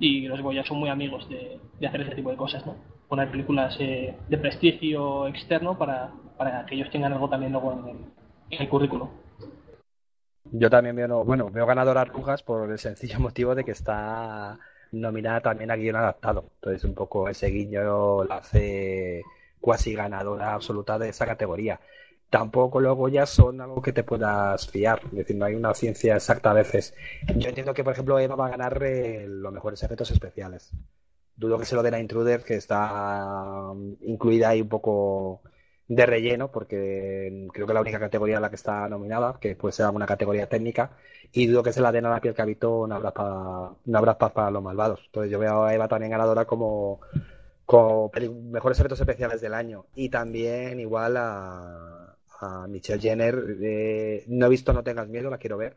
y los Goya son muy amigos de, hacer ese tipo de cosas, ¿no? Poner películas eh, de prestigio externo para, para, que ellos tengan algo también luego en el, en currículo. Yo también veo, bueno, veo ganador Arrugas por el sencillo motivo de que está nominada también a guion adaptado. Entonces, un poco ese guiño la hace cuasi ganadora absoluta de esa categoría. Tampoco luego ya son algo que te puedas fiar, es decir, no hay una ciencia exacta a veces. Yo entiendo que, por ejemplo, Eva va a ganar eh, los mejores efectos especiales. Dudo que se lo den a Intruder, que está um, incluida ahí un poco de relleno, porque creo que es la única categoría en la que está nominada, que puede ser alguna categoría técnica, y dudo que se la den a la piel que habitó no habrá paz para los malvados. Entonces yo veo a Eva también ganadora como, como mejores efectos especiales del año, y también igual a, a Michelle Jenner, eh, no he visto No tengas miedo, la quiero ver.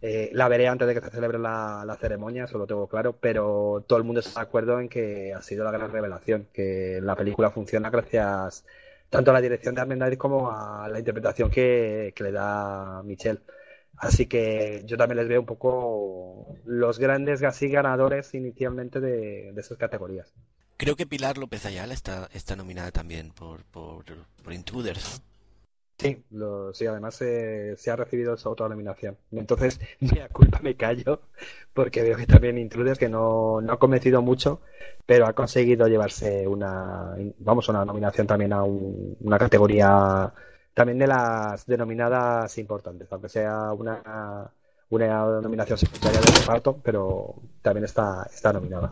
Eh, la veré antes de que se celebre la, la, ceremonia, eso lo tengo claro, pero todo el mundo está de acuerdo en que ha sido la gran revelación, que la película funciona gracias tanto a la dirección de Armendariz como a la interpretación que, le da Michelle. Así que yo también les veo un poco los grandes así ganadores inicialmente de, de esas categorías. Creo que Pilar López Ayala está, está nominada también por, por, por Intruders. Sí, lo, sí además se ha recibido otra nominación. Entonces, me culpa, me callo, porque veo que también Intruders, que no, no ha convencido mucho, pero ha conseguido llevarse una, vamos, una nominación también a una categoría también de las denominadas importantes, aunque sea una, una nominación secundaria de reparto, pero también está, está nominada.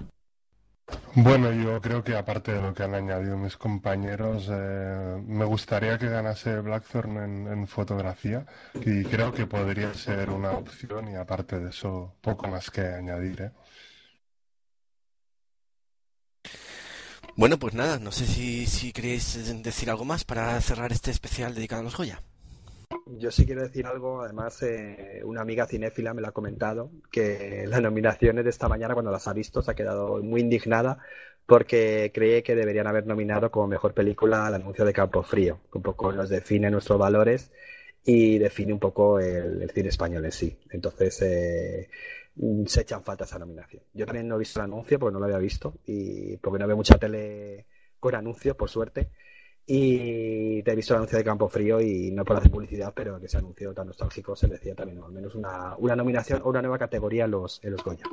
Bueno, yo creo que aparte de lo que han añadido mis compañeros, eh, me gustaría que ganase Blackthorn en, fotografía y creo que podría ser una opción y aparte de eso, poco más que añadir. ¿eh? Bueno, pues nada, no sé si, si queréis decir algo más para cerrar este especial dedicado a los Goya. Yo sí quiero decir algo, además eh, una amiga cinéfila me lo ha comentado, que las nominaciones de esta mañana cuando las ha visto se ha quedado muy indignada porque cree que deberían haber nominado como mejor película al anuncio de Campo Frío, que un poco nos define nuestros valores y define un poco el, cine español en sí. Entonces eh, se echan falta esa nominación. Yo también no he visto el anuncio porque no lo había visto y porque no veo mucha tele con anuncios, por suerte. Y te he visto el anuncio de Campo Frío y no por hacer publicidad, pero que ese anuncio tan nostálgico se decía también, al menos una, una nominación o una nueva categoría en los, en los Goya.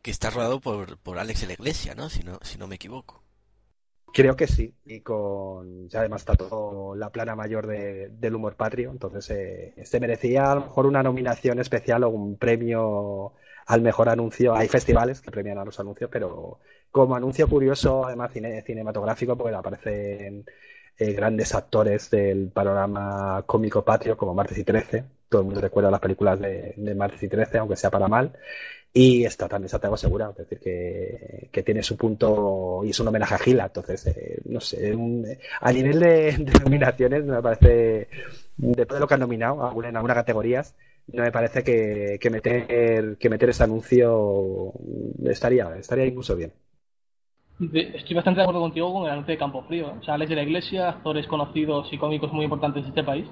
Que está rodado por, por Alex de la Iglesia, ¿no? Si, ¿no? si no me equivoco. Creo que sí, y con ya además está todo la plana mayor de, del humor patrio, entonces eh, este merecía a lo mejor una nominación especial o un premio al mejor anuncio. Hay festivales que premian a los anuncios, pero como anuncio curioso, además cine, cinematográfico, porque aparecen eh, grandes actores del panorama cómico patrio como Martes y Trece. Todo el mundo recuerda las películas de, Martes y Trece, aunque sea para mal. Y está también Santiago Segura, es decir, que, que, tiene su punto y es un homenaje a Gila. Entonces, eh, no sé, a nivel de, nominaciones, me parece, después de lo que han nominado en algunas categorías, no me parece que, que, meter, que meter ese anuncio estaría, estaría incluso bien estoy bastante de acuerdo contigo con el anuncio de Campo Frío. O sea, de la Iglesia, actores conocidos y cómicos muy importantes de este país,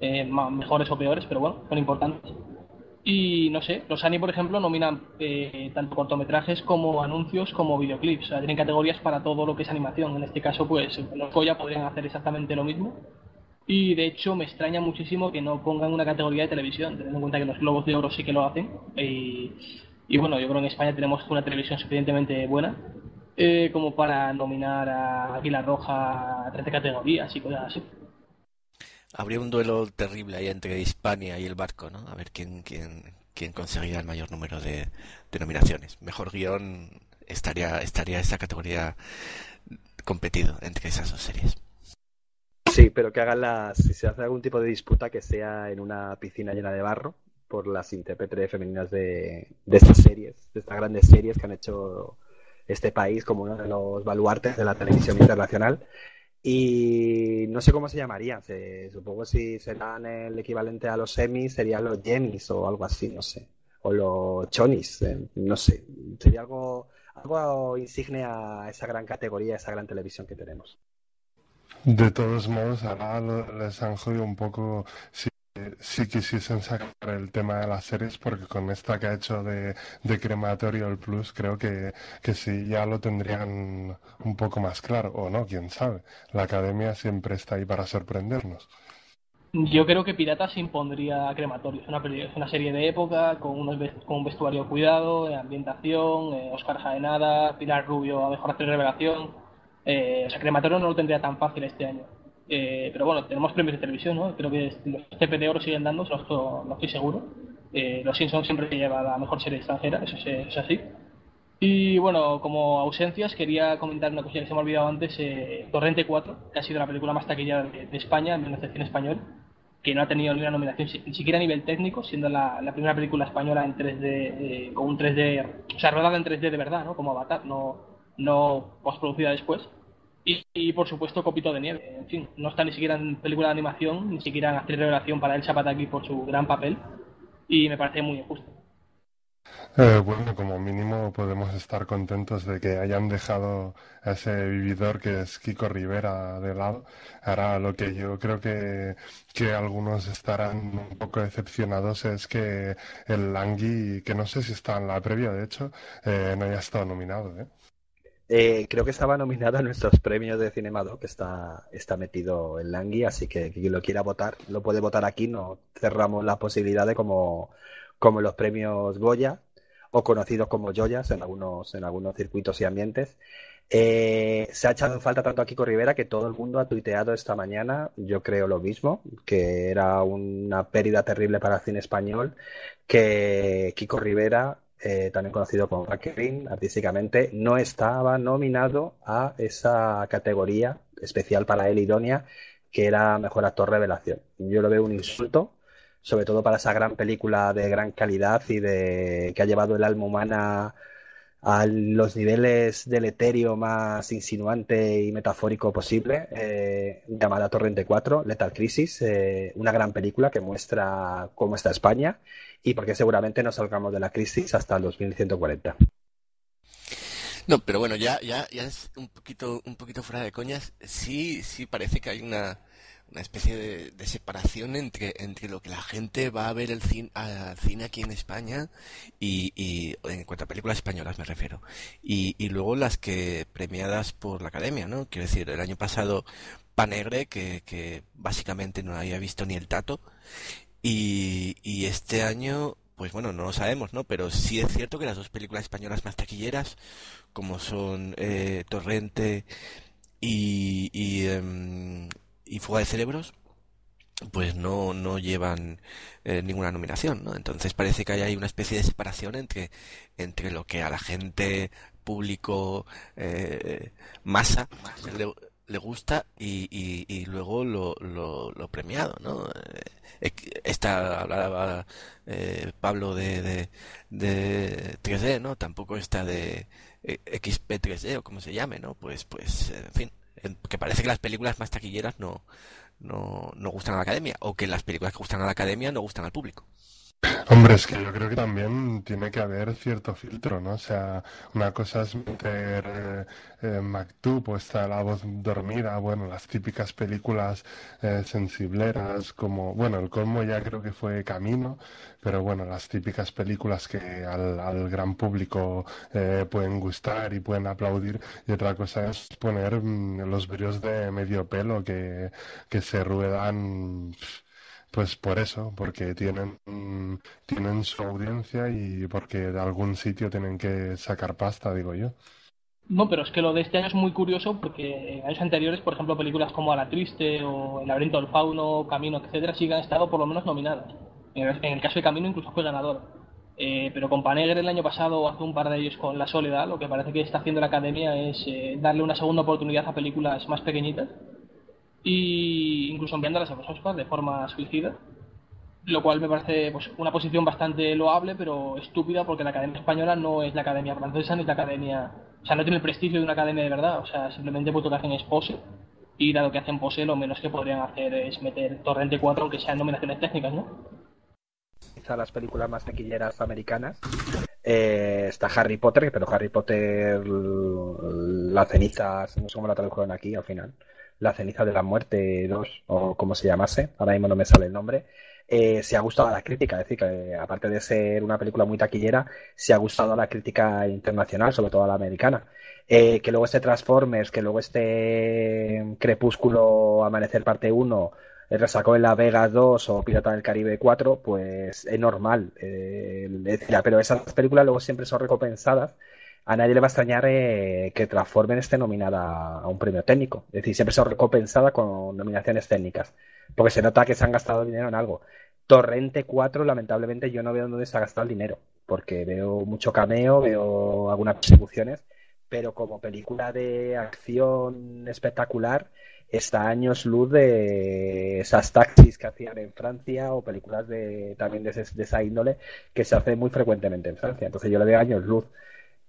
eh, mejores o peores, pero bueno, son importantes. Y no sé, los ANI, por ejemplo, nominan eh, tanto cortometrajes como anuncios como videoclips. O sea, tienen categorías para todo lo que es animación. En este caso, pues los Goya podrían hacer exactamente lo mismo. Y de hecho, me extraña muchísimo que no pongan una categoría de televisión, teniendo en cuenta que los Globos de Oro sí que lo hacen. Y, y bueno, yo creo que en España tenemos una televisión suficientemente buena eh, como para nominar a Águila Roja a 13 categorías y cosas así. Habría un duelo terrible ahí entre Hispania y el barco, ¿no? A ver quién, quién, quién conseguirá el mayor número de, nominaciones. Mejor guion estaría, estaría esa categoría competido entre esas dos series. Sí, pero que hagan las, si se hace algún tipo de disputa que sea en una piscina llena de barro por las intérpretes femeninas de, de estas series, de estas grandes series que han hecho este país como uno de los baluartes de la televisión internacional Y no sé cómo se llamarían. supongo si serán el equivalente a los semis, serían los Jemis o algo así, no sé. O los Chonis, eh, no sé. Sería algo, algo insigne a esa gran categoría, a esa gran televisión que tenemos. De todos modos, ahora les han un poco quisiesen sacar el tema de las series, porque con esta que ha hecho de, Crematorio el Plus, creo que, que sí ya lo tendrían un poco más claro, o no, quién sabe. La academia siempre está ahí para sorprendernos. Yo creo que Pirata se impondría a Crematorio. Es una, serie de época, con, unos, con un vestuario cuidado, ambientación, eh, Oscar Jaenada, Pilar Rubio a mejor hacer revelación. Eh, o sea, Crematorio no lo tendría tan fácil este año. Eh, pero bueno, tenemos premios de televisión, ¿no? Creo que los CP de oro siguen dando, no, estoy seguro. Eh, los Simpsons siempre lleva la mejor serie extranjera, eso es, así. Y bueno, como ausencias, quería comentar una cosa que se me ha olvidado antes: eh, Torrente 4, que ha sido la película más taquillada de, España, en la cine español, que no ha tenido ni una nominación, ni siquiera a nivel técnico, siendo la, primera película española en 3D, eh, con un 3D, o sea, rodada en 3D de verdad, ¿no? Como Avatar, no, no postproducida después. Y, por supuesto Copito de Nieve. En fin, no está ni siquiera en película de animación, ni siquiera en actriz revelación para el Zapataki por su gran papel. Y me parece muy injusto. Eh, bueno, como mínimo podemos estar contentos de que hayan dejado a ese vividor que es Kiko Rivera de lado. Ahora lo que yo creo que, que algunos estarán un poco decepcionados es que el Langui, que no sé si está en la previa de hecho, eh, no haya estado nominado. ¿eh? Eh, creo que estaba nominado a nuestros premios de Cinemado, que está, está metido en Langui, así que quien lo quiera votar, lo puede votar aquí, no cerramos la posibilidad de como, como los premios Goya, o conocidos como Joyas en algunos, en algunos circuitos y ambientes. Eh, se ha echado en falta tanto a Kiko Rivera que todo el mundo ha tuiteado esta mañana, yo creo lo mismo, que era una pérdida terrible para el cine español, que Kiko Rivera eh, también conocido como Green, artísticamente, no estaba nominado a esa categoría especial para él idónea, que era Mejor Actor Revelación. Yo lo veo un insulto, sobre todo para esa gran película de gran calidad y de que ha llevado el alma humana a los niveles del etéreo más insinuante y metafórico posible, eh, llamada Torrente 4, Lethal Crisis, eh, una gran película que muestra cómo está España y por qué seguramente no salgamos de la crisis hasta el 2140. No, pero bueno, ya, ya, ya es un poquito, un poquito fuera de coñas. Sí, sí parece que hay una, una especie de, separación entre, entre lo que la gente va a ver el cine, al cine aquí en España y, en cuanto a películas españolas me refiero y, y luego las que premiadas por la academia no quiero decir el año pasado Panegre que, que básicamente no había visto ni el tato y, y este año pues bueno, no lo sabemos, ¿no? Pero sí es cierto que las dos películas españolas más taquilleras, como son eh, Torrente y, y, em, y Fuga de Cerebros, pues no, no llevan eh, ninguna nominación, ¿no? Entonces parece que hay una especie de separación entre, entre lo que a la gente, público, eh, masa, le, gusta y, y, luego lo, lo, premiado, ¿no? Eh, está, hablaba Pablo de, de, de 3D, ¿no? Tampoco está de XP3D o como se llame, ¿no? Pues, pues, en fin que parece que las películas más taquilleras no, no, no gustan a la academia, o que las películas que gustan a la academia no gustan al público. Hombre, es que yo creo que también tiene que haber cierto filtro, ¿no? O sea, una cosa es meter eh, eh Mactub o está La voz dormida, bueno, las típicas películas eh, sensibleras, como, bueno, el colmo ya creo que fue Camino, pero bueno, las típicas películas que al, gran público eh, pueden gustar y pueden aplaudir, y otra cosa es poner mm, los brillos de medio pelo que, que se ruedan. Pues por eso, porque tienen, tienen su audiencia y porque de algún sitio tienen que sacar pasta, digo yo. No, pero es que lo de este año es muy curioso porque en años anteriores, por ejemplo, películas como A la Triste o El laberinto del fauno, Camino, etcétera, sí han estado por lo menos nominadas. En el caso de Camino incluso fue ganador. Eh, pero con Panegre el año pasado hace un par de ellos con La Soledad, lo que parece que está haciendo la Academia es eh, darle una segunda oportunidad a películas más pequeñitas y incluso enviándolas a los Oscars de forma suicida, lo cual me parece pues, una posición bastante loable, pero estúpida porque la Academia Española no es la Academia Francesa ni la Academia... O sea, no tiene el prestigio de una academia de verdad, o sea, simplemente puesto que hacen expose y dado que hacen pose, lo menos que podrían hacer es meter Torrente 4, aunque sean nominaciones técnicas, ¿no? Quizá las películas más taquilleras americanas. Eh, está Harry Potter, pero Harry Potter, las cenizas, no sé cómo la tradujeron aquí al final. La ceniza de la muerte 2, o como se llamase, ahora mismo no me sale el nombre. Eh, se ha gustado a la crítica, es decir, que aparte de ser una película muy taquillera, se ha gustado a la crítica internacional, sobre todo a la americana. Eh, que luego este Transformers, que luego este Crepúsculo Amanecer parte 1 eh, resacó en La Vegas 2 o Pirata del Caribe 4, pues es normal. Eh, pero esas películas luego siempre son recompensadas. A nadie le va a extrañar que Transformers esté nominada a un premio técnico. Es decir, siempre son recompensadas con nominaciones técnicas. Porque se nota que se han gastado dinero en algo. Torrente 4, lamentablemente, yo no veo dónde se ha gastado el dinero. Porque veo mucho cameo, veo algunas persecuciones pero como película de acción espectacular está años luz de esas taxis que hacían en Francia o películas de también de, esa índole que se hace muy frecuentemente en Francia. Entonces yo le veo años luz.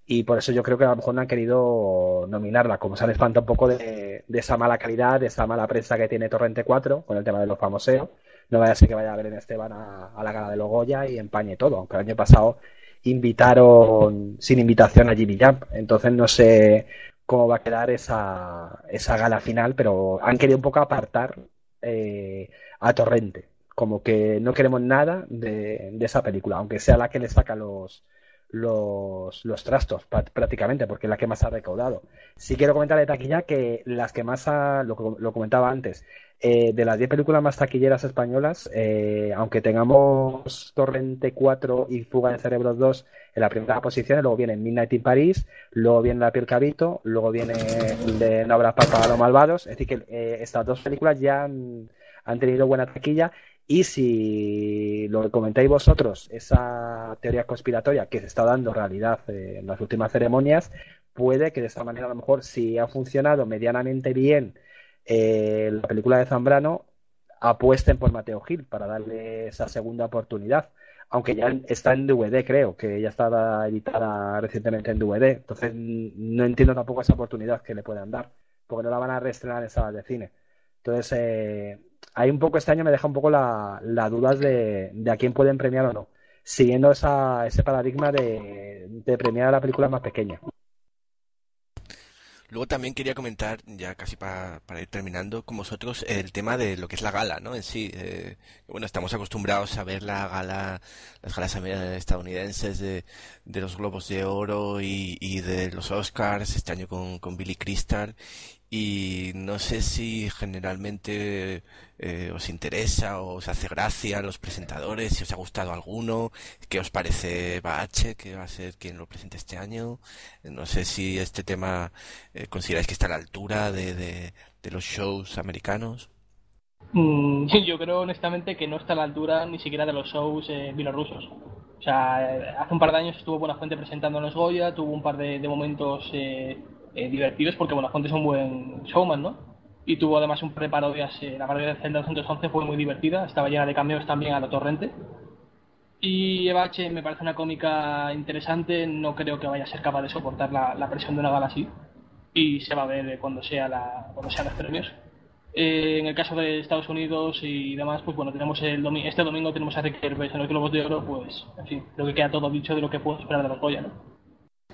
Y por eso yo creo que a lo mejor no han querido nominarla, como se han espantado un poco de, esa mala calidad, de esa mala prensa que tiene Torrente 4 con el tema de los famoseos. No vaya a ser que vaya a ver en Esteban a, la gala de los Goya y empañe todo, aunque el año pasado invitaron sin invitación a Jimmy Jump. Entonces no sé cómo va a quedar esa, esa gala final, pero han querido un poco apartar eh, a Torrente. Como que no queremos nada de, de, esa película, aunque sea la que le saca los, los, los trastos prácticamente, porque es la que más ha recaudado. Sí quiero comentar de taquilla que las que más ha, lo, lo comentaba antes, eh, de las 10 películas más taquilleras españolas, eh, aunque tengamos Torrente 4 y Fuga de Cerebros 2 en la primera posición, luego viene Midnight in Paris, luego viene La piel cabito, luego viene de No habrá para los malvados, es decir que eh, estas dos películas ya han tenido buena taquilla y si lo comentáis vosotros, esa teoría conspiratoria que se está dando realidad en las últimas ceremonias, puede que de esta manera a lo mejor si ha funcionado medianamente bien eh, la película de Zambrano apuesten por Mateo Gil para darle esa segunda oportunidad. Aunque ya está en DVD, creo, que ya estaba editada recientemente en DVD. Entonces no entiendo tampoco esa oportunidad que le puedan dar, porque no la van a reestrenar en salas de cine. Entonces, eh, hay un poco este año me deja un poco la, la dudas de, a quién pueden premiar o no, siguiendo esa, ese paradigma de, premiar a la película más pequeña. Luego también quería comentar, ya casi para, ir terminando con vosotros, el tema de lo que es la gala, ¿no? En sí, eh, bueno, estamos acostumbrados a ver la gala, las galas estadounidenses de, los Globos de Oro y, de los Oscars, este año con Billy Crystal, y no sé si generalmente eh, os interesa o os hace gracia los presentadores, si os ha gustado alguno, qué os parece Bache, que va a ser quien lo presente este año. No sé si este tema eh, consideráis que está a la altura de, de, los shows americanos. Mm, yo creo honestamente que no está a la altura ni siquiera de los shows eh, bielorrusos. O sea, hace un par de años estuvo Buenafuente presentando en los Goya, tuvo un par de, de momentos eh, eh, divertidos porque Buenafuente es un buen showman, ¿no? Y tuvo además un par de parodias, eh, la parodia de Zelda 211 fue muy divertida, estaba llena de cameos también a lo torrente. Y Eva H me parece una cómica interesante, no creo que vaya a ser capaz de soportar la, presión de una gala así. Y se va a ver cuando, sea la, cuando sean los premios. Eh, en el caso de Estados Unidos y demás, pues bueno, tenemos el este domingo tenemos a Rick Gervais en los Globos de Oro, pues en fin, creo que queda todo dicho de lo que puedo esperar de los Goya, ¿no?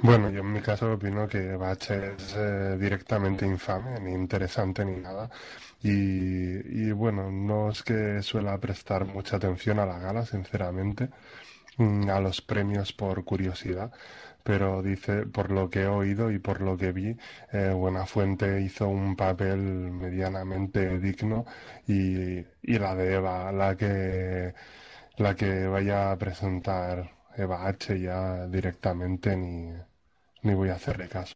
Bueno, yo en mi caso opino que Bach es eh, directamente infame, ni interesante ni nada. Y, bueno, no es que suela prestar mucha atención a la gala, sinceramente, mm, a los premios por curiosidad. Pero dice, por lo que he oído y por lo que vi, eh, Buenafuente hizo un papel medianamente digno y, y la de Eva, la que, la que vaya a presentar Eva H ya directamente ni, ni voy a hacerle caso.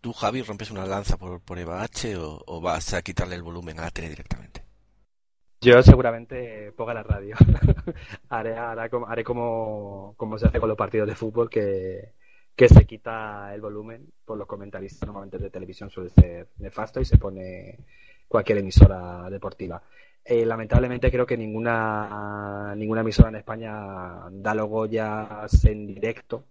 ¿Tú, Javi, rompes una lanza por, por Eva H o, vas a quitarle el volumen a la tele directamente? Yo seguramente ponga la radio. haré, haré, como, como se hace con los partidos de fútbol, que, que se quita el volumen por los comentaristas normalmente de televisión suele ser nefasto y se pone cualquier emisora deportiva. Eh, lamentablemente creo que ninguna ninguna emisora en España da los Goyas en directo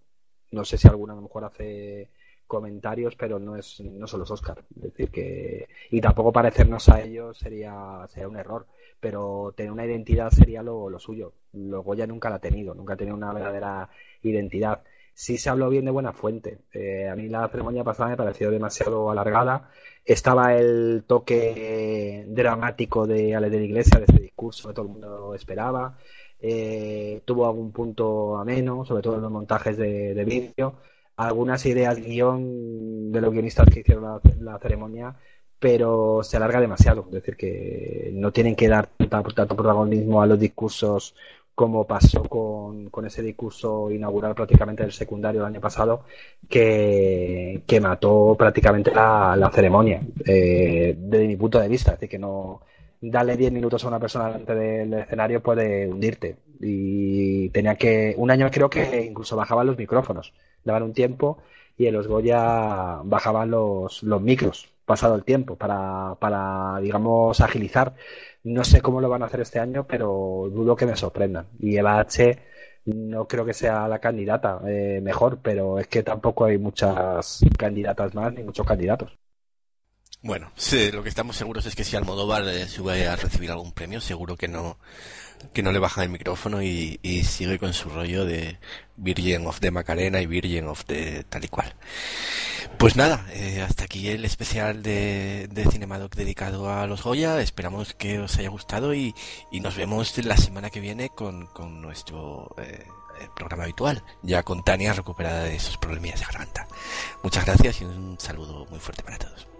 no sé si alguna a lo mejor hace comentarios, pero no es no son los Oscar. Es decir, que y tampoco parecernos a ellos sería sería un error, pero tener una identidad sería lo, lo suyo. Lo Goya nunca la ha tenido, nunca ha tenido una verdadera identidad. Sí se habló bien de buena fuente. Eh, a mí la ceremonia pasada me pareció demasiado alargada. Estaba el toque dramático de Ale de la Iglesia, de ese discurso que todo el mundo esperaba. Eh, tuvo algún punto ameno, sobre todo en los montajes de, de vídeo algunas ideas guion de los guionistas que hicieron la, ceremonia, pero se alarga demasiado. Es decir, que no tienen que dar tanto, protagonismo a los discursos como pasó con, ese discurso inaugural prácticamente del secundario el año pasado, que, que mató prácticamente la, ceremonia, eh, desde mi punto de vista. Es decir, que no darle 10 minutos a una persona delante del escenario puede hundirte. Y tenía que, un año creo que incluso bajaban los micrófonos daban un tiempo y en los Goya bajaban los, los micros pasado el tiempo para, para, digamos, agilizar. No sé cómo lo van a hacer este año, pero dudo que me sorprendan. Y Eva H no creo que sea la candidata eh, mejor, pero es que tampoco hay muchas candidatas más ni muchos candidatos. Bueno, sí, lo que estamos seguros es que si Almodóvar eh, sube a recibir algún premio, seguro que no que no le baja el micrófono y, sigue con su rollo de Virgin of the Macarena y Virgin of the tal y cual. Pues nada, eh, hasta aquí el especial de, de Cinemadoc dedicado a los Goya. Esperamos que os haya gustado y, nos vemos la semana que viene con, nuestro eh, programa habitual, ya con Tania recuperada de esos problemillas de garganta. Muchas gracias y un saludo muy fuerte para todos.